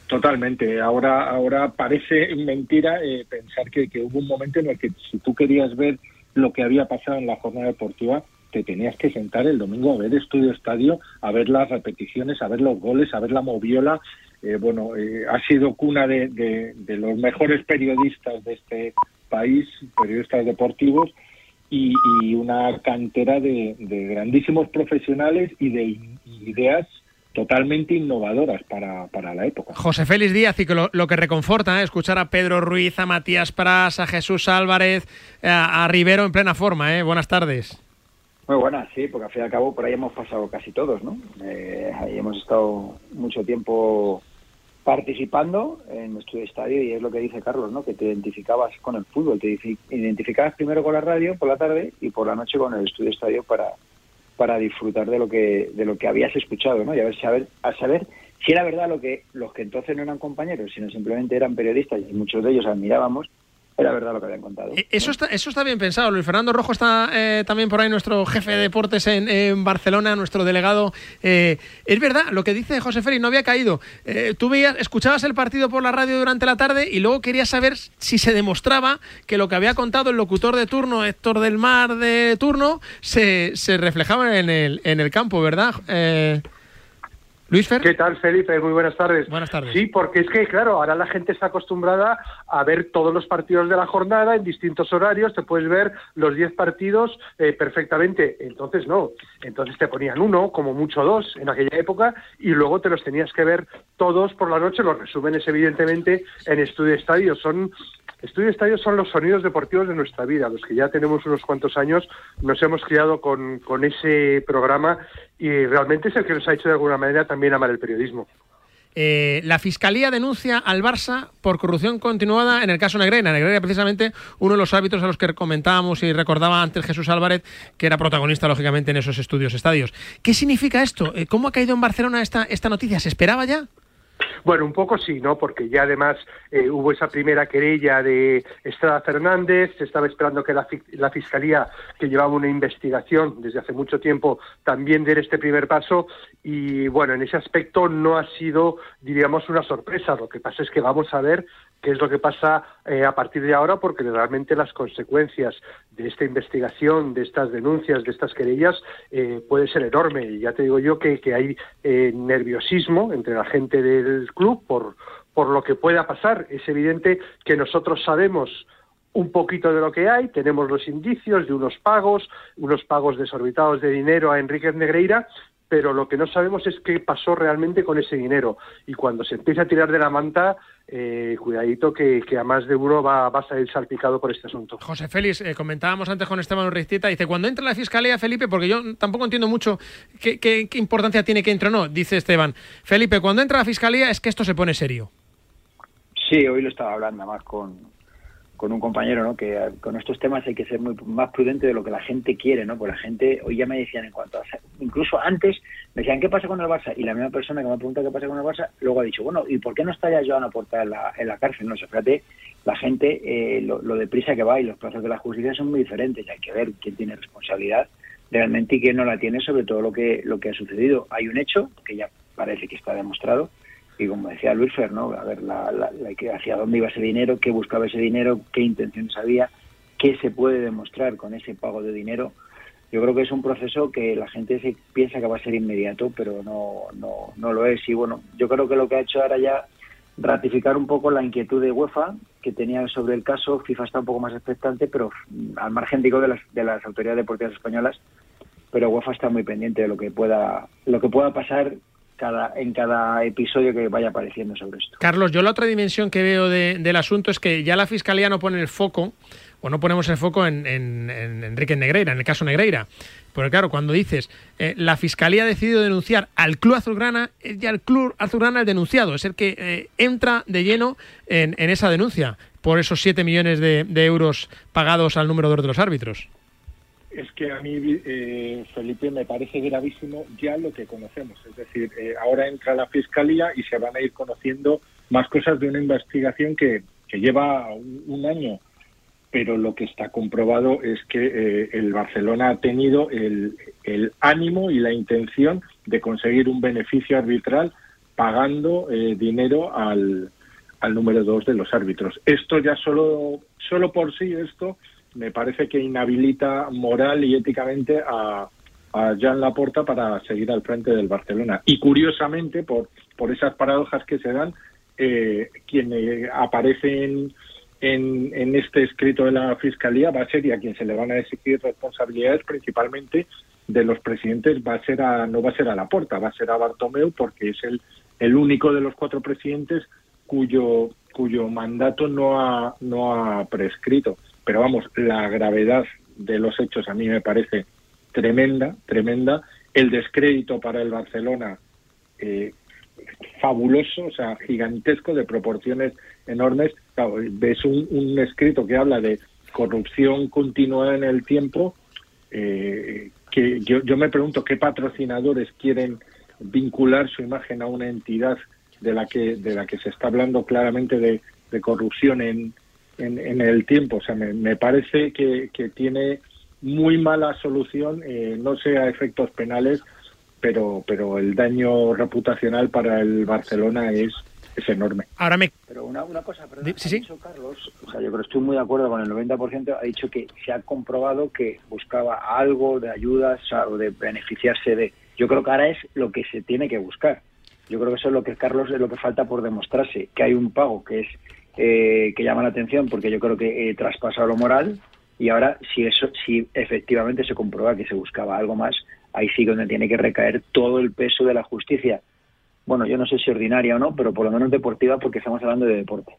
Speaker 31: Totalmente. Ahora, ahora parece mentira eh, pensar que, que hubo un momento en el que si tú querías ver lo que había pasado en la jornada deportiva, te tenías que sentar el domingo a ver Estudio Estadio, a ver las repeticiones, a ver los goles, a ver la moviola. Eh, bueno, eh, ha sido cuna de, los mejores periodistas de este país, periodistas deportivos, y, una cantera de, grandísimos profesionales y de ideas totalmente innovadoras para, para, la época.
Speaker 2: José Félix Díaz, y que lo, que reconforta, ¿eh? escuchar a Pedro Ruiz, a Matías Pras, a Jesús Álvarez, a, a Rivero en plena forma. ¿eh? Buenas tardes.
Speaker 32: Muy buenas, sí, porque al fin y al cabo por ahí hemos pasado casi todos, ¿no? Eh, ahí hemos estado mucho tiempo participando en nuestro estadio y es lo que dice Carlos, ¿no? Que te identificabas con el fútbol, te identificabas primero con la radio por la tarde y por la noche con el estudio estadio para, para disfrutar de lo que de lo que habías escuchado, ¿no? Y a ver, saber, a saber si era verdad lo que los que entonces no eran compañeros, sino simplemente eran periodistas y muchos de ellos admirábamos, era verdad lo que habían contado.
Speaker 2: Eso está, eso está bien pensado. Luis Fernando Rojo está eh, también por ahí, nuestro jefe de deportes en, en Barcelona, nuestro delegado. Eh, es verdad, lo que dice José Félix, no había caído. Eh, tú veías, escuchabas el partido por la radio durante la tarde y luego querías saber si se demostraba que lo que había contado el locutor de turno, Héctor del Mar de turno, se, se reflejaba en el, en el campo, ¿verdad? Luis Fer.
Speaker 31: ¿Qué tal, Felipe? Muy buenas tardes.
Speaker 2: Buenas tardes.
Speaker 31: Sí, porque es que, claro, ahora la gente está acostumbrada a ver todos los partidos de la jornada en distintos horarios, te puedes ver los 10 partidos eh, perfectamente. Entonces, no. Entonces te ponían uno, como mucho dos, en aquella época, y luego te los tenías que ver todos por la noche. Los resúmenes, evidentemente, en Estudio Estadio. Son Estudio Estadio son los sonidos deportivos de nuestra vida. Los que ya tenemos unos cuantos años nos hemos criado con, con, ese programa y realmente es el que nos ha hecho de alguna manera también amar el periodismo.
Speaker 2: Eh, la Fiscalía denuncia al Barça por corrupción continuada en el caso Negreira. Negreira precisamente uno de los hábitos a los que comentábamos y recordaba antes Jesús Álvarez, que era protagonista lógicamente en esos estudios estadios. ¿Qué significa esto? Eh, ¿Cómo ha caído en Barcelona esta, esta noticia? ¿Se esperaba ya?
Speaker 31: Bueno, un poco sí, ¿no? Porque ya además eh, hubo esa primera querella de Estrada Fernández, se estaba esperando que la, la, Fiscalía, que llevaba una investigación desde hace mucho tiempo, también diera este primer paso y, bueno, en ese aspecto no ha sido, diríamos, una sorpresa. Lo que pasa es que vamos a ver qué es lo que pasa eh, a partir de ahora, porque realmente las consecuencias de esta investigación, de estas denuncias, de estas querellas, eh, puede ser enorme. Y ya te digo yo que, que hay eh, nerviosismo entre la gente del club por, por lo que pueda pasar. Es evidente que nosotros sabemos un poquito de lo que hay, tenemos los indicios de unos pagos, unos pagos desorbitados de dinero a Enrique Negreira, pero lo que no sabemos es qué pasó realmente con ese dinero. Y cuando se empieza a tirar de la manta, eh, cuidadito que, que, a más de uno va, va, a salir salpicado por este asunto.
Speaker 2: José Félix, eh, comentábamos antes con Esteban Urristita, dice, cuando entra la Fiscalía, Felipe, porque yo tampoco entiendo mucho qué, qué, qué importancia tiene que entre o no, dice Esteban. Felipe, cuando entra la Fiscalía es que esto se pone serio.
Speaker 32: Sí, hoy lo estaba hablando más con, con un compañero, ¿no? Que con estos temas hay que ser muy más prudente de lo que la gente quiere, ¿no? Porque la gente, hoy ya me decían en cuanto a, incluso antes me decían, ¿qué pasa con el Barça? Y la misma persona que me pregunta qué pasa con el Barça, luego ha dicho, bueno, ¿y por qué no está ya Joan Porta en la, en la cárcel? No sé, fíjate, la gente, eh, lo, lo deprisa que va y los plazos de la justicia son muy diferentes, y hay que ver quién tiene responsabilidad realmente y quién no la tiene sobre todo lo que, lo que ha sucedido. Hay un hecho que ya parece que está demostrado, y como decía Luis Fer, ¿no? A ver, la, la, hacia dónde iba ese dinero, qué buscaba ese dinero, qué intenciones había, qué se puede demostrar con ese pago de dinero. yo creo que es un proceso que la gente se piensa que va a ser inmediato, pero no, no, no lo es. Y bueno, yo creo que lo que ha hecho ahora ya ratificar un poco la inquietud de UEFA que tenía sobre el caso. FIFA está un poco más expectante, pero mm, al margen digo de las, de las autoridades deportivas españolas, pero UEFA está muy pendiente de lo que pueda lo que pueda pasar cada, en cada episodio que vaya apareciendo sobre esto.
Speaker 2: Carlos, yo la otra dimensión que veo del asunto es que ya la fiscalía no pone el foco o no ponemos el foco en, Enrique Negreira, en el caso Negreira. Porque claro, cuando dices eh, la fiscalía ha decidido denunciar al Club Azulgrana, es ya el Club Azulgrana el denunciado, es el que eh, entra de lleno en, esa denuncia por esos 7 millones de, euros pagados al número 2 de los árbitros.
Speaker 33: Es que a mí, eh, Felipe, me parece gravísimo ya lo que conocemos. Es decir, ahora entra la fiscalía y se van a ir conociendo más cosas de una investigación que, lleva un año pero lo que está comprobado es que eh, el Barcelona ha tenido el, ánimo y la intención de conseguir un beneficio arbitral pagando eh, dinero al, número dos de los árbitros. Esto ya solo, solo por sí, esto me parece que inhabilita moral y éticamente a, a Jan Laporta para seguir al frente del Barcelona. Y curiosamente, por, por esas paradojas que se dan, eh, quien aparece en en, este escrito de la Fiscalía va a ser, y a quien se le van a exigir responsabilidades principalmente de los presidentes, va a ser a, no va a ser a la puerta, va a ser a Bartomeu, porque es el, el único de los cuatro presidentes cuyo, cuyo mandato no ha, no ha prescrito. Pero vamos, la gravedad de los hechos a mí me parece tremenda, tremenda. El descrédito para el Barcelona eh, fabuloso, o sea, gigantesco, de proporciones enormes. ves un, escrito que habla de corrupción continuada en el tiempo, eh, que yo, yo me pregunto qué patrocinadores quieren vincular su imagen a una entidad de la que de la que se está hablando claramente de, corrupción en, en, el tiempo. O sea, me, parece que, que, tiene muy mala solución, eh, no sea efectos penales, pero, pero el daño reputacional para el Barcelona es, es enorme.
Speaker 2: Ahora me...
Speaker 32: Pero una, una cosa, perdón, ha dicho Carlos, o sea, yo creo estoy muy de acuerdo con el 90%, ha dicho que se ha comprobado que buscaba algo de ayudas o de beneficiarse de... Yo creo que ahora es lo que se tiene que buscar. Yo creo que eso es lo que Carlos es lo que falta por demostrarse, que hay un pago que es eh, que llama la atención porque yo creo que eh, traspasa lo moral y ahora si eso si efectivamente se comprueba que se buscaba algo más ahí sí donde tiene que recaer todo el peso de la justicia. Bueno, yo no sé si ordinaria o no, pero por lo menos deportiva porque estamos hablando de deporte.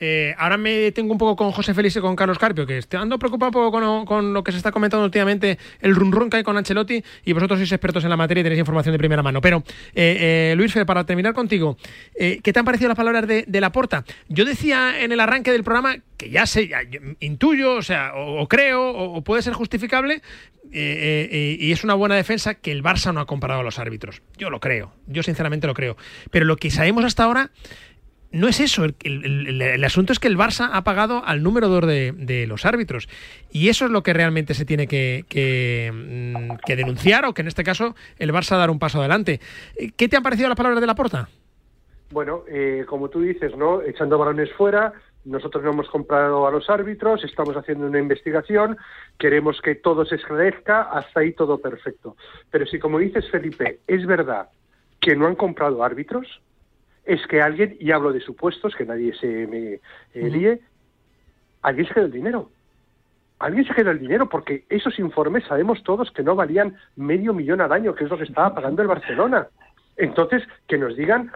Speaker 2: Eh, ahora me tengo un poco con José Félix y con Carlos Carpio, que estoy ando preocupado un poco con, lo que se está comentando últimamente, el run run que hay con Ancelotti, y vosotros sois expertos en la materia y tenéis información de primera mano. Pero, eh, eh, Luis Fer, para terminar contigo, ¿qué te han parecido las palabras de, de Laporta? Yo decía en el arranque del programa que ya sé, intuyo, o sea, o, creo, o, puede ser justificable, y es una buena defensa que el Barça no ha comparado a los árbitros. Yo lo creo, yo sinceramente lo creo. Pero lo que sabemos hasta ahora no es eso. El, asunto es que el Barça ha pagado al número 2 de, los árbitros. Y eso es lo que realmente se tiene que, mm, denunciar o que en este caso el Barça dar un paso adelante. Eh, ¿Qué te han parecido las palabras de la porta?
Speaker 31: Bueno, eh, como tú dices, ¿no? Echando balones fuera, nosotros no hemos comprado a los árbitros, estamos haciendo una investigación, queremos que todo se esclarezca, hasta ahí todo perfecto. Pero si, como dices, Felipe, es verdad que no han comprado árbitros, es que alguien, y hablo de supuestos, que nadie se me eh, líe, alguien se quedó el dinero. Alguien se quedó el dinero porque esos informes sabemos todos que no valían medio millón al año, que es lo que estaba pagando el Barcelona. Entonces, que nos digan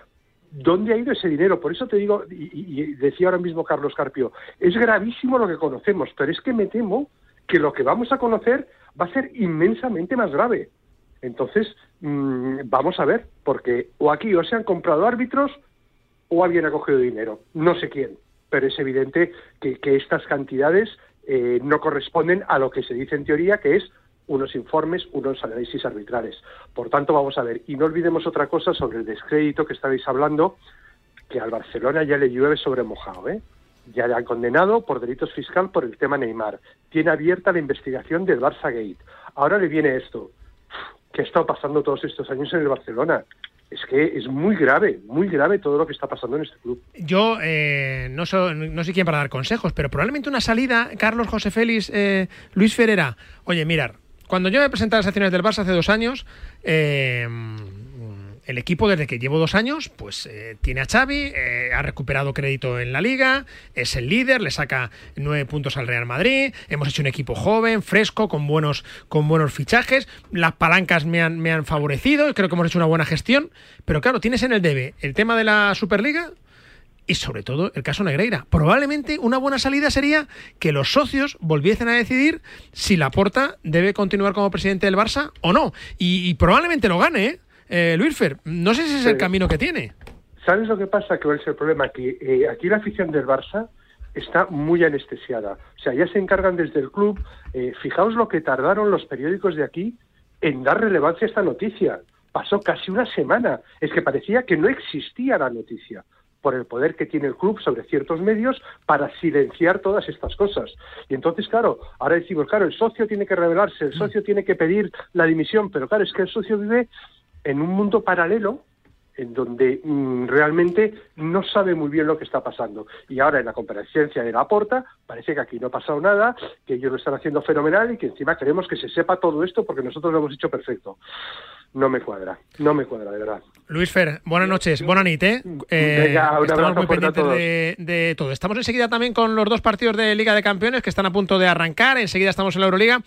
Speaker 31: dónde ha ido ese dinero. Por eso te digo, y, decía ahora mismo Carlos Carpio, es gravísimo lo que conocemos, pero es que me temo que lo que vamos a conocer va a ser inmensamente más grave. Entonces, mm, vamos a ver, porque o aquí o se han comprado árbitros o alguien ha cogido dinero, no sé quién, pero es evidente que, estas cantidades eh, no corresponden a lo que se dice en teoría, que es unos informes, unos análisis arbitrales. Por tanto, vamos a ver, y no olvidemos otra cosa sobre el descrédito que estabais hablando, que al Barcelona ya le llueve sobre mojado, ¿eh? Ya le han condenado por delitos fiscal por el tema Neymar. Tiene abierta la investigación del Barça Gate. Ahora le viene esto. ¿Qué ha estado pasando todos estos años en el Barcelona? es que es muy grave, muy grave todo lo que está pasando en este club.
Speaker 2: Yo eh, no, no sé quién para dar consejos, pero probablemente una salida, Carlos José Félix, eh, Luis Ferreira, oye, mirar, cuando yo me presenté a las acciones del Barça hace dos años, eh, el equipo desde que llevo dos años, pues eh, tiene a Xavi, eh, ha recuperado crédito en la liga, es el líder, le saca nueve puntos al Real Madrid, hemos hecho un equipo joven, fresco, con buenos, con buenos fichajes, las palancas me han, me han favorecido, creo que hemos hecho una buena gestión, pero claro, tienes en el debe el tema de la Superliga, y sobre todo el caso Negreira. Probablemente una buena salida sería que los socios volviesen a decidir si Laporta debe continuar como presidente del Barça o no. Y, y probablemente lo gane, ¿eh? Eh, Luis Fer, no sé si es el
Speaker 31: Sí.
Speaker 2: camino que tiene.
Speaker 31: ¿Sabes lo que pasa? Que es el problema, que eh, aquí la afición del Barça está muy anestesiada. O sea, ya se encargan desde el club. eh, fijaos lo que tardaron los periódicos de aquí en dar relevancia a esta noticia. Pasó casi una semana. Es que parecía que no existía la noticia por el poder que tiene el club sobre ciertos medios para silenciar todas estas cosas. Y entonces, claro, ahora decimos, claro, el socio tiene que rebelarse, el socio tiene que pedir la dimisión, pero claro, es que el socio vive en un mundo paralelo en donde mm, realmente no sabe muy bien lo que está pasando. Y ahora en la comparecencia de la Porta parece que aquí no ha pasado nada, que ellos lo están haciendo fenomenal y que encima queremos que se sepa todo esto porque nosotros lo hemos hecho perfecto. No me cuadra, no me cuadra, de verdad.
Speaker 2: Luis Fer, buenas noches, buenas nit, ¿eh? Eh,
Speaker 31: Venga,
Speaker 2: estamos muy pendientes de todo. Estamos enseguida también con los dos partidos de Liga de Campeones que están a punto de arrancar. Enseguida estamos en la Euroliga.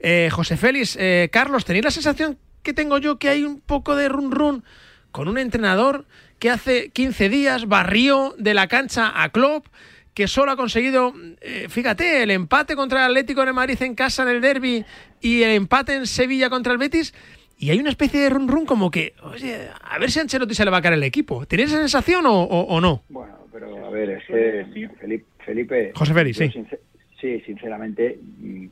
Speaker 2: Eh, José Félix, eh, Carlos, ¿tenéis la sensación que tengo yo que hay un poco de run run con un entrenador que hace 15 días barrió de la cancha a Klopp? que solo ha conseguido, eh, fíjate, el empate contra el Atlético de Madrid en casa en el derby y el empate en Sevilla contra el Betis. Y hay una especie de run run como que, oye, a ver si a Ancelotti se le va a caer el equipo. ¿Tenéis esa sensación o, o- o no?
Speaker 32: Bueno, pero a ver, es que Felipe, Felipe
Speaker 2: José Félix, sí.
Speaker 32: sincer- sí, sinceramente, mm,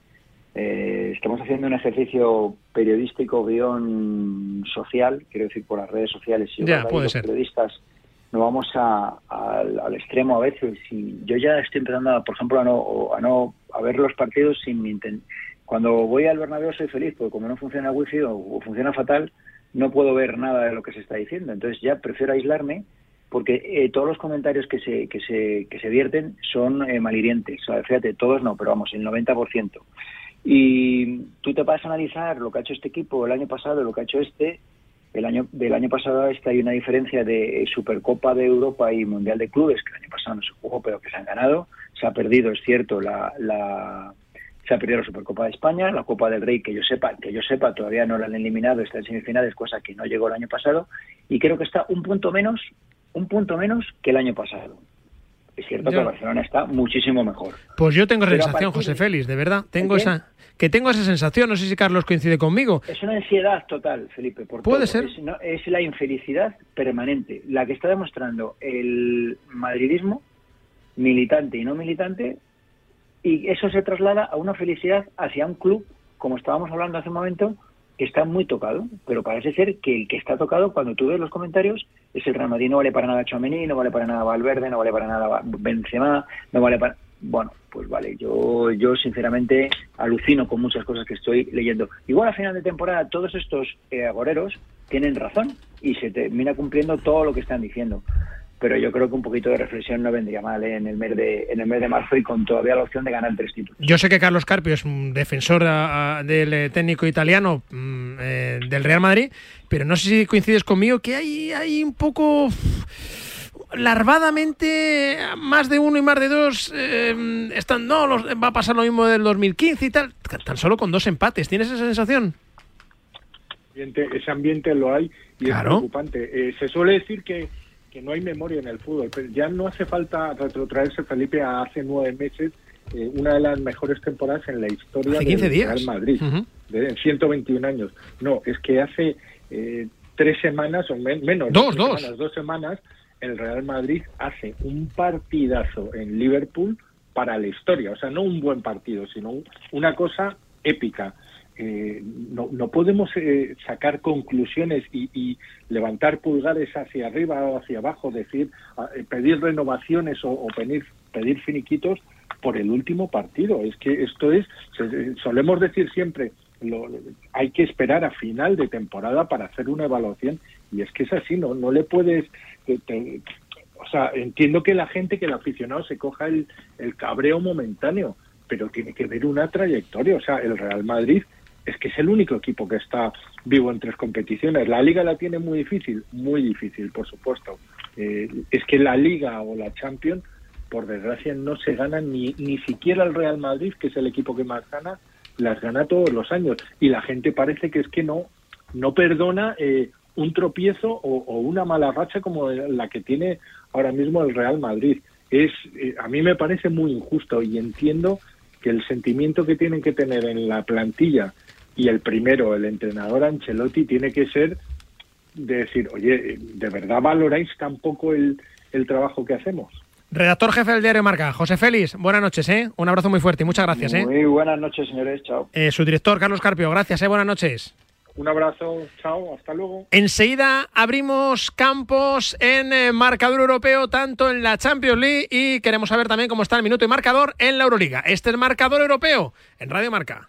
Speaker 32: eh, estamos haciendo un ejercicio periodístico, guion social, quiero decir, por las redes sociales. Ahí
Speaker 2: puede
Speaker 32: los
Speaker 2: ser.
Speaker 32: periodistas nos vamos a- al, al extremo a veces. Y yo ya estoy empezando, a, por ejemplo, a no, a no a ver los partidos sin mi Cuando voy al Bernabéu soy feliz, porque como no funciona el wifi o, o funciona fatal, no puedo ver nada de lo que se está diciendo. Entonces ya prefiero aislarme porque eh, todos los comentarios que se, que se, que se vierten son eh, malhirientes. O sea, fíjate, todos no, pero vamos, el 90%. Y tú te vas a analizar lo que ha hecho este equipo el año pasado, lo que ha hecho este, el año del año pasado a este hay una diferencia de Supercopa de Europa y Mundial de Clubes, que el año pasado no se jugó, pero que se han ganado. Se ha perdido, es cierto, la, la se ha perdido la Supercopa de España, la Copa del Rey, que yo sepa, que yo sepa, todavía no la han eliminado, está en semifinales, cosa que no llegó el año pasado, y creo que está un punto menos, un punto menos que el año pasado. Es cierto
Speaker 2: Ya.
Speaker 32: que Barcelona está muchísimo mejor.
Speaker 2: Pues yo tengo esa sensación, José
Speaker 32: de-
Speaker 2: Félix, de verdad. Tengo esa que tengo esa sensación, no sé si Carlos coincide conmigo.
Speaker 32: Es una ansiedad total, Felipe. Por
Speaker 2: Puede
Speaker 32: todo.
Speaker 2: ser.
Speaker 32: Es, no- es la infelicidad permanente, la que está demostrando el madridismo, militante y no militante, y eso se traslada a una felicidad hacia un club, como estábamos hablando hace un momento, que está muy tocado, pero parece ser que el que está tocado, cuando tú ves los comentarios, es el Real Madrid. No vale para nada Chouameni, no vale para nada Valverde, no vale para nada Benzema, no vale para... Bueno, pues vale, yo, yo sinceramente alucino con muchas cosas que estoy leyendo. Igual a final de temporada todos estos eh, agoreros tienen razón y se termina cumpliendo todo lo que están diciendo. Pero yo creo que un poquito de reflexión no vendría mal ¿eh? en el mes de en el mes de marzo y con todavía la opción de ganar tres títulos.
Speaker 2: Yo sé que Carlos Carpio es un defensor a- a- del eh, técnico italiano mm, eh, del Real Madrid, pero no sé si coincides conmigo que hay, hay un poco larvadamente más de uno y más de dos eh, están no los- va a pasar lo mismo del 2015 y tal tan solo con dos empates tienes esa sensación
Speaker 33: ese ambiente lo hay y
Speaker 2: Claro.
Speaker 33: es preocupante. Eh, se suele decir que, que no hay memoria en el fútbol, pero ya no hace falta retrotraerse, Felipe, a hace nueve meses, eh, una de las mejores temporadas en la historia
Speaker 2: Hace 15
Speaker 33: del. Real Madrid,
Speaker 2: Ujú.
Speaker 33: de en 121 años. No, es que hace eh, tres semanas, o men- menos,
Speaker 2: Dos, dos.
Speaker 33: semanas, dos semanas, el Real Madrid hace un partidazo en Liverpool para la historia. O sea, no un buen partido, sino un- una cosa épica. Eh, no, no podemos eh, sacar conclusiones y, y levantar pulgares hacia arriba o hacia abajo, decir, a- eh, pedir renovaciones o, pedir, pedir finiquitos por el último partido. Es que esto es, se- solemos decir siempre, lo- hay que esperar a final de temporada para hacer una evaluación y es que es así, no, no le puedes, o sea, entiendo que la gente, que el aficionado se coja el, el cabreo momentáneo, pero tiene que ver una trayectoria, o sea, el Real Madrid es que es el único equipo que está vivo en tres competiciones. La liga la tiene muy difícil, muy difícil, por supuesto. Eh, es que la liga o la Champions, por desgracia, no se gana ni, ni siquiera el Real Madrid, que es el equipo que más gana, las gana todos los años. Y la gente parece que es que no, no perdona eh, un tropiezo o, una mala racha como la que tiene ahora mismo el Real Madrid. Es, eh, a mí me parece muy injusto y entiendo que el sentimiento que tienen que tener en la plantilla y el primero, el entrenador Ancelotti, tiene que ser de decir, oye, ¿de verdad valoráis tampoco el, el trabajo que hacemos?
Speaker 2: Redactor jefe del diario Marca, José Félix, buenas noches, ¿eh? Un abrazo muy fuerte y muchas gracias, ¿eh?
Speaker 34: Muy buenas noches, señores, chao.
Speaker 2: Eh, su director, Carlos Carpio, gracias, ¿eh? Buenas noches.
Speaker 33: Un abrazo, chao, hasta luego.
Speaker 2: Enseguida abrimos campos en eh, marcador europeo, tanto en la Champions League y queremos saber también cómo está el minuto y marcador en la Euroliga. Este es marcador europeo en Radio Marca.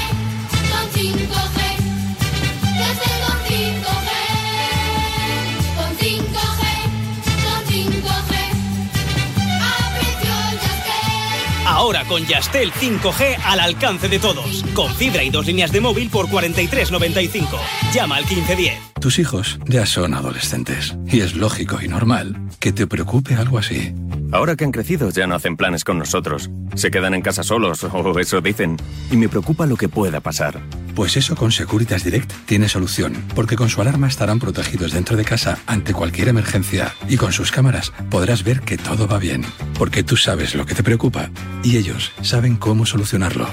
Speaker 35: Ahora con Yastel 5G al alcance de todos. Con fibra y dos líneas de móvil por 43.95. Llama al 1510.
Speaker 36: Tus hijos ya son adolescentes. Y es lógico y normal que te preocupe algo así.
Speaker 37: Ahora que han crecido ya no hacen planes con nosotros. Se quedan en casa solos, (laughs) o eso dicen. Y me preocupa lo que pueda pasar.
Speaker 36: Pues eso con Securitas Direct tiene solución, porque con su alarma estarán protegidos dentro de casa ante cualquier emergencia y con sus cámaras podrás ver que todo va bien, porque tú sabes lo que te preocupa y ellos saben cómo solucionarlo.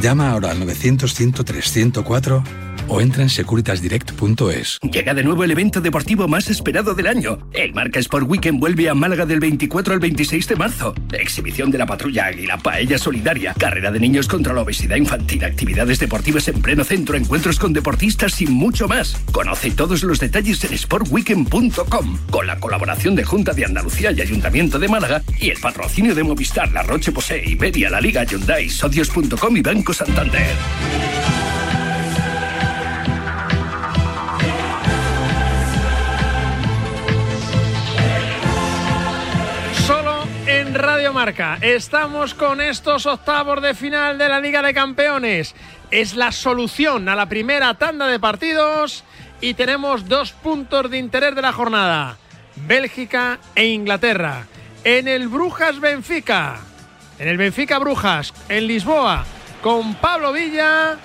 Speaker 36: Llama ahora al 900 103 104 o entra en securitasdirect.es.
Speaker 1: Llega de nuevo el evento deportivo más esperado del año. El Marca Sport Weekend vuelve a Málaga del 24 al 26 de marzo. Exhibición de la patrulla Águila, paella solidaria, carrera de niños contra la obesidad infantil, actividades deportivas en pleno centro, encuentros con deportistas y mucho más. Conoce todos los detalles en sportweekend.com con la colaboración de Junta de Andalucía y Ayuntamiento de Málaga y el patrocinio de Movistar, La Roche Posay, Iberia, La Liga, Hyundai, Socios.com y Banco Santander.
Speaker 2: Solo en Radio Marca. Estamos con estos octavos de final de la Liga de Campeones. Es la solución a la primera tanda de partidos y tenemos dos puntos de interés de la jornada. Bélgica e Inglaterra. En el Brujas Benfica. En el Benfica Brujas. En Lisboa. Con Pablo Villa.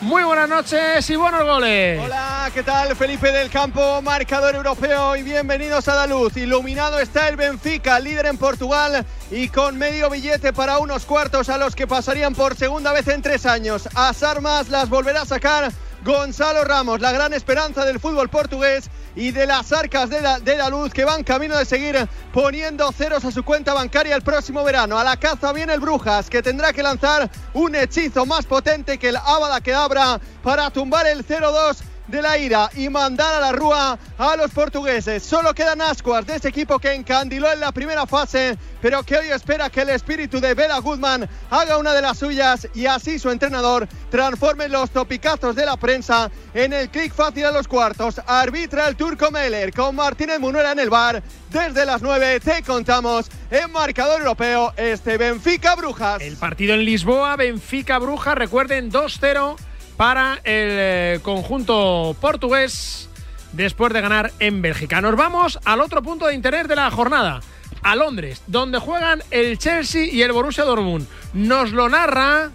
Speaker 2: Muy buenas noches y buenos goles.
Speaker 38: Hola, ¿qué tal? Felipe del Campo, marcador europeo y bienvenidos a la luz. Iluminado está el Benfica, líder en Portugal y con medio billete para unos cuartos a los que pasarían por segunda vez en tres años. As armas las volverá a sacar Gonzalo Ramos, la gran esperanza del fútbol portugués y de las arcas de la, de la luz que van camino de seguir poniendo ceros a su cuenta bancaria el próximo verano. A la caza viene el Brujas, que tendrá que lanzar un hechizo más potente que el Abada que abra para tumbar el 0-2 de la ira y mandar a la rúa a los portugueses. Solo quedan ascuas de ese equipo que encandiló en la primera fase, pero que hoy espera que el espíritu de Bela Goodman haga una de las suyas y así su entrenador transforme los topicazos de la prensa en el clic fácil a los cuartos. Arbitra el turco Meller con Martínez Munuera en el bar. Desde las 9 te contamos en marcador europeo este Benfica Brujas.
Speaker 2: El partido en Lisboa, Benfica Brujas, recuerden 2-0 para el eh, conjunto portugués después de ganar en Bélgica. Nos vamos al otro punto de interés de la jornada, a Londres, donde juegan el Chelsea y el Borussia Dortmund. Nos lo narra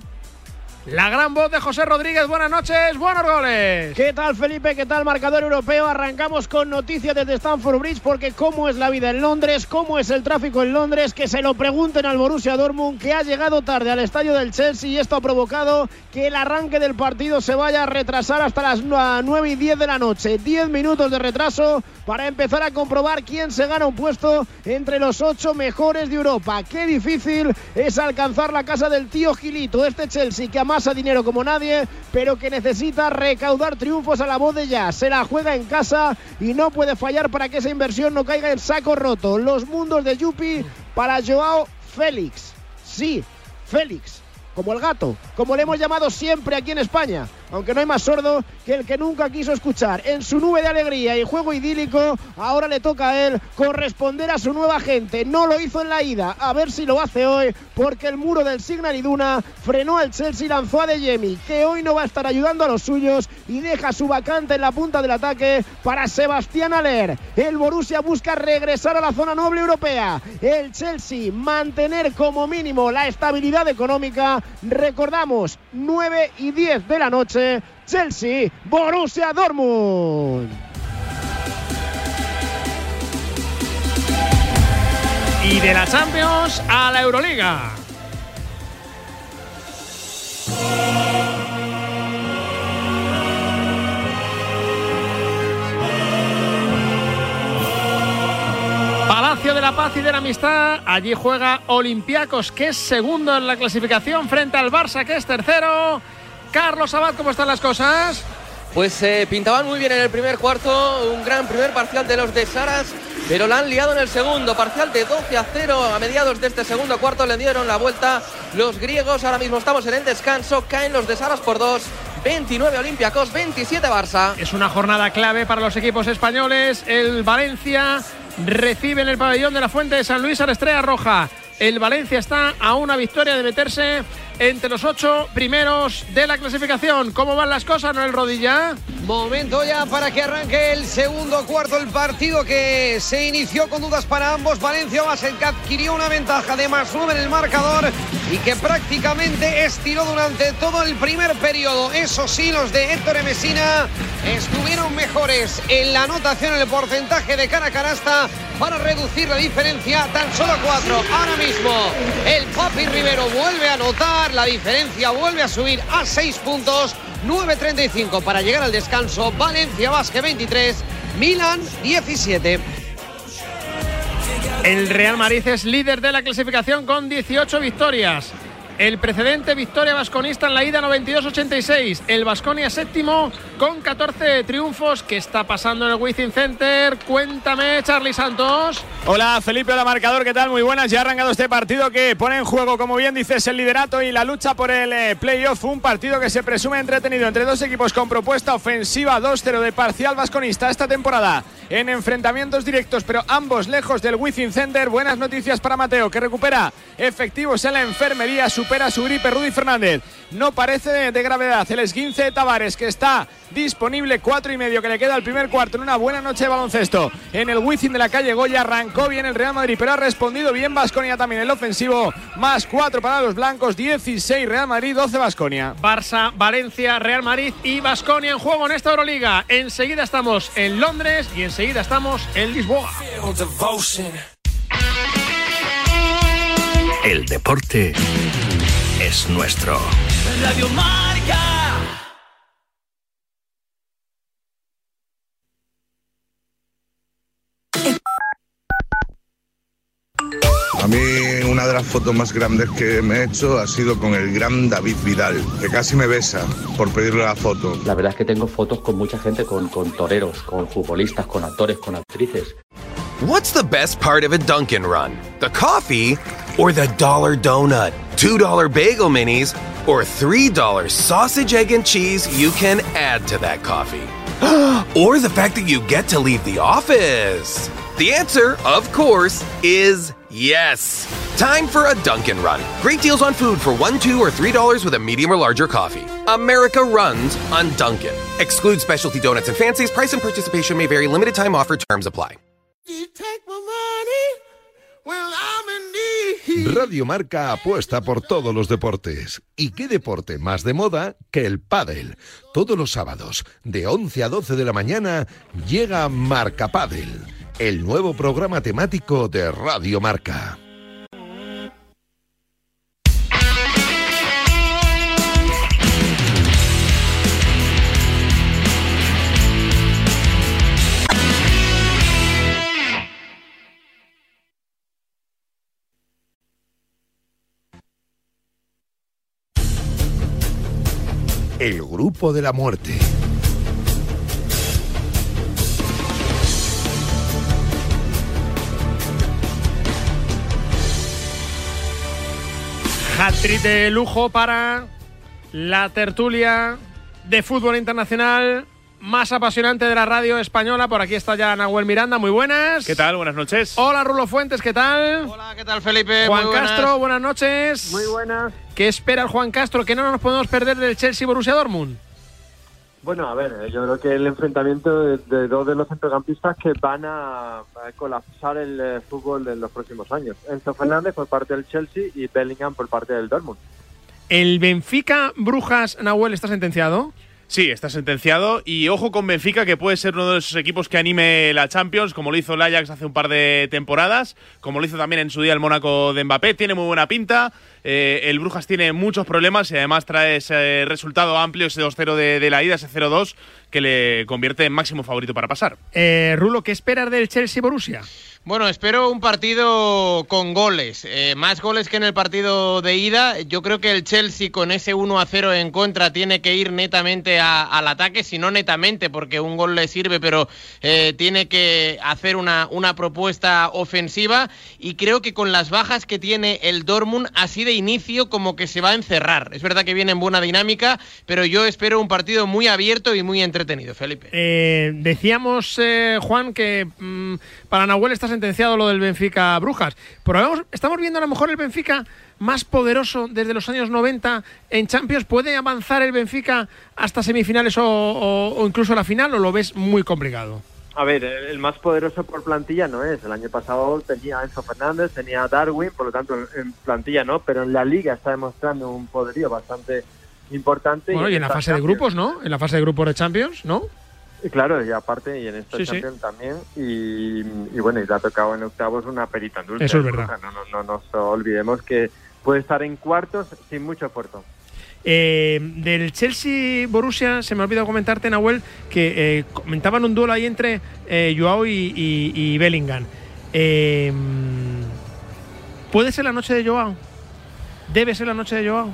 Speaker 2: la gran voz de José Rodríguez. Buenas noches, buenos goles.
Speaker 39: ¿Qué tal Felipe? ¿Qué tal marcador europeo? Arrancamos con noticias desde Stamford Bridge porque cómo es la vida en Londres, cómo es el tráfico en Londres, que se lo pregunten al Borussia Dortmund que ha llegado tarde al estadio del Chelsea y esto ha provocado que el arranque del partido se vaya a retrasar hasta las 9 y 10 de la noche. 10 minutos de retraso para empezar a comprobar quién se gana un puesto entre los ocho mejores de Europa. Qué difícil es alcanzar la casa del tío Gilito, este Chelsea que amasa dinero como nadie, pero que necesita recaudar triunfos a la voz de ya. Se la juega en casa y no puede fallar para que esa inversión no caiga en saco roto. Los mundos de Yupi para Joao Félix. Sí, Félix como el gato, como le hemos llamado siempre aquí en España, aunque no hay más sordo que el que nunca quiso escuchar. En su nube de alegría y juego idílico, ahora le toca a él corresponder a su nueva gente. No lo hizo en la ida, a ver si lo hace hoy, porque el muro del Signal Iduna frenó al Chelsea y lanzó a De Jemi, que hoy no va a estar ayudando a los suyos y deja su vacante en la punta del ataque para Sebastián Aller. El Borussia busca regresar a la zona noble europea. El Chelsea mantener como mínimo la estabilidad económica Recordamos, 9 y 10 de la noche, Chelsea, Borussia Dortmund.
Speaker 2: Y de la Champions a la Euroliga. Palacio de la Paz y de la Amistad. Allí juega Olympiacos, que es segundo en la clasificación, frente al Barça, que es tercero. Carlos Abad, ¿cómo están las cosas?
Speaker 28: Pues eh, pintaban muy bien en el primer cuarto, un gran primer parcial de los de Saras, pero la han liado en el segundo, parcial de 12 a 0 a mediados de este segundo cuarto, le dieron la vuelta los griegos, ahora mismo estamos en el descanso, caen los de Saras por dos, 29 Olympiacos, 27 Barça.
Speaker 2: Es una jornada clave para los equipos españoles, el Valencia recibe en el pabellón de la Fuente de San Luis a la Estrella Roja. El Valencia está a una victoria de meterse entre los ocho primeros de la clasificación. ¿Cómo van las cosas, Noel Rodilla?
Speaker 29: Momento ya para que arranque el segundo cuarto el partido que se inició con dudas para ambos. Valencia Basel que adquirió una ventaja de más uno en el marcador y que prácticamente estiró durante todo el primer periodo. Eso sí, los de Héctor Mesina estuvieron mejores en la anotación, en el porcentaje de cara a canasta para reducir la diferencia tan solo a cuatro. Ahora mismo el Papi Rivero vuelve a anotar, la diferencia vuelve a subir a seis puntos. 9.35 para llegar al descanso. Valencia Basque 23, Milan 17.
Speaker 2: El Real Madrid es líder de la clasificación con 18 victorias. El precedente victoria vasconista en la ida 92-86. El Vasconia séptimo con 14 triunfos. ¿Qué está pasando en el Wizzing Center? Cuéntame, Charlie Santos.
Speaker 40: Hola, Felipe, hola, marcador. ¿Qué tal? Muy buenas. Ya ha arrancado este partido que pone en juego, como bien dices, el liderato y la lucha por el eh, playoff. Un partido que se presume entretenido entre dos equipos con propuesta ofensiva 2-0 de parcial vasconista esta temporada en enfrentamientos directos, pero ambos lejos del Wizzing Center. Buenas noticias para Mateo, que recupera efectivos en la enfermería, supera su gripe Rudy Fernández. No parece de, de gravedad. El esguince de Tavares, que está disponible, cuatro y medio que le queda al primer cuarto en una buena noche de baloncesto. En el Wizzing de la calle Goya arrancó bien el Real Madrid, pero ha respondido bien Vasconia también el ofensivo. Más cuatro para los blancos, 16 Real Madrid, 12 Vasconia.
Speaker 2: Barça, Valencia, Real Madrid y Vasconia en juego en esta Euroliga. Enseguida estamos en Londres y enseguida estamos en Lisboa.
Speaker 1: El deporte es nuestro.
Speaker 23: Radio Marca.
Speaker 34: A mí una de las fotos más grandes que me he hecho ha sido con el gran David Vidal, que casi me besa por pedirle la foto.
Speaker 41: La verdad es que tengo fotos con mucha gente, con, con toreros, con futbolistas, con actores, con actrices.
Speaker 42: What's the best part of a Dunkin' Run? The coffee or the dollar donut? $2 bagel minis or $3 sausage, egg, and cheese you can add to that coffee? (gasps) or the fact that you get to leave the office? The answer, of course, is yes. Time for a Dunkin' Run. Great deals on food for one, two, or three dollars with a medium or larger coffee. America runs on Dunkin'. Exclude specialty donuts and fancies. Price and participation may vary. Limited time offer. Terms apply.
Speaker 24: Radio Marca apuesta por todos los deportes. ¿Y qué deporte más de moda que el pádel? Todos los sábados, de 11 a 12 de la mañana, llega Marca Pádel, el nuevo programa temático de Radio Marca. El grupo de la muerte.
Speaker 2: Hat-trick de lujo para la tertulia de fútbol internacional más apasionante de la radio española. Por aquí está ya Nahuel Miranda, muy buenas.
Speaker 43: ¿Qué tal? Buenas noches.
Speaker 2: Hola Rulo Fuentes, ¿qué tal?
Speaker 28: Hola, ¿qué tal Felipe?
Speaker 2: Juan
Speaker 28: Muy buenas.
Speaker 2: Castro, buenas noches.
Speaker 44: Muy buenas.
Speaker 2: ¿Qué espera el Juan Castro? Que no nos podemos perder del Chelsea Borussia Dortmund.
Speaker 44: Bueno, a ver, yo creo que el enfrentamiento de, de dos de los centrocampistas que van a, a colapsar el eh, fútbol en los próximos años. Enzo Fernández por parte del Chelsea y Bellingham por parte del Dortmund.
Speaker 2: ¿El Benfica Brujas Nahuel está sentenciado?
Speaker 43: Sí, está sentenciado. Y ojo con Benfica, que puede ser uno de esos equipos que anime la Champions, como lo hizo el Ajax hace un par de temporadas, como lo hizo también en su día el Mónaco de Mbappé. Tiene muy buena pinta. Eh, el Brujas tiene muchos problemas y además trae ese resultado amplio, ese 2-0 de, de la ida, ese 0-2, que le convierte en máximo favorito para pasar.
Speaker 2: Eh, Rulo, ¿qué esperas del Chelsea Borussia?
Speaker 28: Bueno, espero un partido con goles, eh, más goles que en el partido de ida. Yo creo que el Chelsea con ese 1 a 0 en contra tiene que ir netamente al ataque, si no netamente, porque un gol le sirve, pero eh, tiene que hacer una, una propuesta ofensiva. Y creo que con las bajas que tiene el Dortmund, así de inicio, como que se va a encerrar. Es verdad que viene en buena dinámica, pero yo espero un partido muy abierto y muy entretenido, Felipe.
Speaker 2: Eh, decíamos, Juan, que mm, para Nahuel está sentenciado lo del Benfica Brujas. Pero estamos viendo a lo mejor el Benfica más poderoso desde los años 90 en Champions. ¿Puede avanzar el Benfica hasta semifinales o, o- o incluso la final o lo ves muy complicado?
Speaker 44: A ver, el más poderoso por plantilla no es. El año pasado tenía a Enzo Fernández, tenía a Darwin, por lo tanto en- plantilla no, pero en la liga está demostrando un poderío bastante importante.
Speaker 2: Bueno, y en la fase de grupos, ¿no? En la fase de grupos de Champions, ¿no?
Speaker 44: Y claro, y aparte, y en esta
Speaker 2: Sí,
Speaker 44: también, y, y bueno, y le ha tocado en octavos una perita en dulce.
Speaker 2: Eso es verdad.
Speaker 44: O sea, No, no, no nos olvidemos que puede estar en cuartos sin mucho esfuerzo.
Speaker 2: Eh, del Chelsea Borussia, se me ha olvidado comentarte, Nahuel, que eh, comentaban un duelo ahí entre eh, Joao y, y- y Bellingham. Eh, ¿Puede ser la noche de Joao? ¿Debe ser la noche de Joao?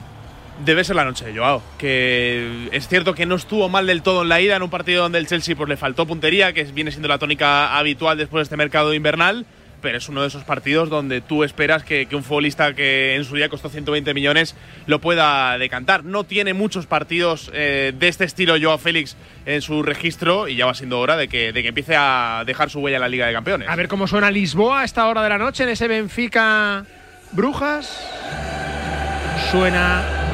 Speaker 43: Debe ser la noche de Joao, que es cierto que no estuvo mal del todo en la ida, en un partido donde el Chelsea pues, le faltó puntería, que viene siendo la tónica habitual después de este mercado invernal, pero es uno de esos partidos donde tú esperas que, que un futbolista que en su día costó 120 millones lo pueda decantar. No tiene muchos partidos eh, de este estilo Joao Félix en su registro y ya va siendo hora de que, de que empiece a dejar su huella en la Liga de Campeones.
Speaker 2: A ver cómo suena Lisboa a esta hora de la noche en ese Benfica Brujas. Suena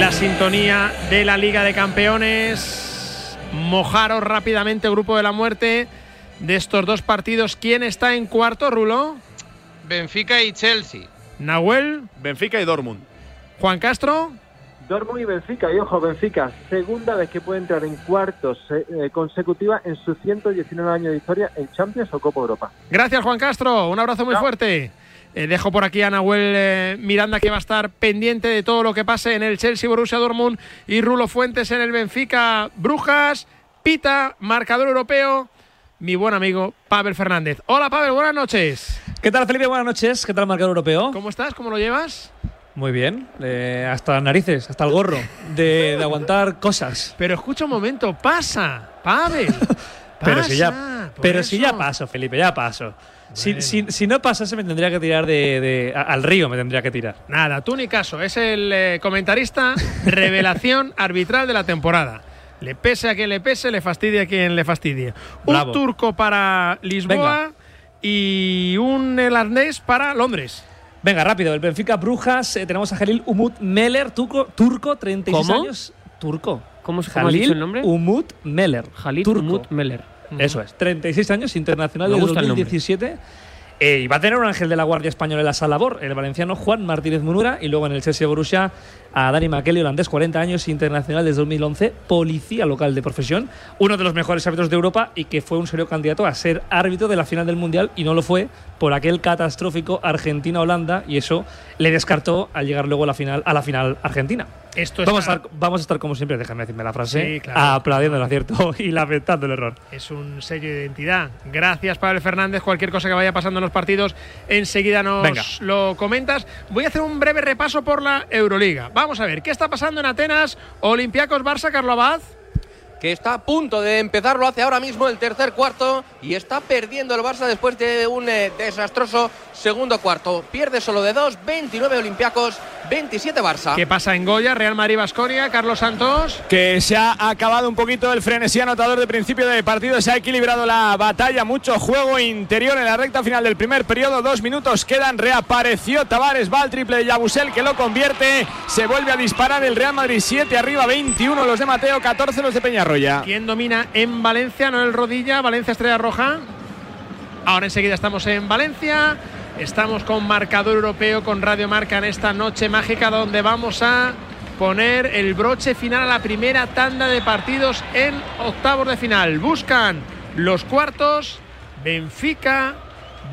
Speaker 2: la sintonía de la Liga de Campeones. Mojaros rápidamente, grupo de la muerte, de estos dos partidos. ¿Quién está en cuarto, Rulo?
Speaker 28: Benfica y Chelsea.
Speaker 2: Nahuel.
Speaker 43: Benfica y Dortmund.
Speaker 2: Juan Castro.
Speaker 44: Dortmund y Benfica, y ojo, Benfica, segunda vez que puede entrar en cuartos eh, consecutiva en sus 119 años de historia en Champions o Copa Europa.
Speaker 2: Gracias, Juan Castro. Un abrazo muy fuerte. Eh, dejo por aquí a Nahuel eh, Miranda, que va a estar pendiente de todo lo que pase en el Chelsea Borussia Dortmund y Rulo Fuentes en el Benfica Brujas. Pita, marcador europeo. Mi buen amigo Pavel Fernández. Hola, Pavel, buenas noches.
Speaker 45: ¿Qué tal, Felipe? Buenas noches. ¿Qué tal, marcador europeo?
Speaker 2: ¿Cómo estás? ¿Cómo lo llevas?
Speaker 45: Muy bien. Eh, hasta las narices, hasta el gorro de, de aguantar cosas.
Speaker 2: Pero escucha un momento, pasa, Pavel. (laughs)
Speaker 45: Pero si ya, pero si ya paso, Felipe, ya paso. Si, si, si no pasase, me tendría que tirar de, de- al río, me tendría que tirar.
Speaker 2: Nada, tú ni caso. Es el eh, comentarista (laughs) revelación arbitral de la temporada. Le pese a quien le pese, le fastidie a quien le fastidie.
Speaker 45: Bravo.
Speaker 2: Un turco para Lisboa y un neerlandés para Londres.
Speaker 45: Venga, rápido. El Benfica Brujas. eh, tenemos a Jalil Umut Meller, turco, turco 36
Speaker 46: ¿Cómo?
Speaker 45: años. Turco.
Speaker 46: ¿Cómo, se- dicho el nombre?
Speaker 45: Umut Meller.
Speaker 46: Jalil
Speaker 45: turco.
Speaker 46: Umut Meller.
Speaker 45: Eso es. 36 años, internacional del
Speaker 46: gusta el nombre.
Speaker 45: 2017. Eh, y va a tener un ángel de la Guardia Española en la sala labor, el valenciano Juan Martínez Munura, y luego en el Chelsea Borussia a Dani Makeli, holandés, 40 años, internacional desde 2011, policía local de profesión, uno de los mejores árbitros de Europa y que fue un serio candidato a ser árbitro de la final del Mundial y no lo fue por aquel catastrófico Argentina-Holanda y eso le descartó al llegar luego a la final, a la final Argentina.
Speaker 2: Esto
Speaker 45: vamos, a estar, vamos a estar, como siempre, déjame decirme la frase,
Speaker 2: Sí, claro.
Speaker 45: aplaudiendo el acierto (laughs) y lamentando el error.
Speaker 2: Es un sello de identidad. Gracias, Pablo Fernández. Cualquier cosa que vaya pasando en los partidos, enseguida nos
Speaker 45: Venga.
Speaker 2: lo comentas. Voy a hacer un breve repaso por la Euroliga. Vamos a ver, ¿qué está pasando en Atenas? Olympiacos, Barça, Carlo Abad.
Speaker 28: que está a punto de empezar, lo hace ahora mismo el tercer cuarto y está perdiendo el Barça después de un eh, desastroso segundo cuarto. Pierde solo de dos, 29 Olympiacos, 27 Barça.
Speaker 2: ¿Qué pasa en Goya? Real Madrid, Basconia, Carlos Santos.
Speaker 40: que se ha acabado un poquito el frenesí anotador de principio de partido, se ha equilibrado la batalla, mucho juego interior en la recta final del primer periodo, dos minutos quedan, reapareció Tavares, va al triple de Yabusel que lo convierte, se vuelve a disparar el Real Madrid 7 arriba, 21 los de Mateo, 14 los de Peñarroya.
Speaker 2: ¿Quién domina en Valencia? No el Rodilla, Valencia Estrella Roja. Ahora enseguida estamos en Valencia. Estamos con marcador europeo, con Radio Marca en esta noche mágica donde vamos a poner el broche final a la primera tanda de partidos en octavos de final. Buscan los cuartos Benfica,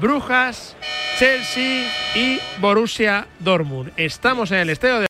Speaker 2: Brujas, Chelsea y Borussia Dortmund. Estamos en el estadio de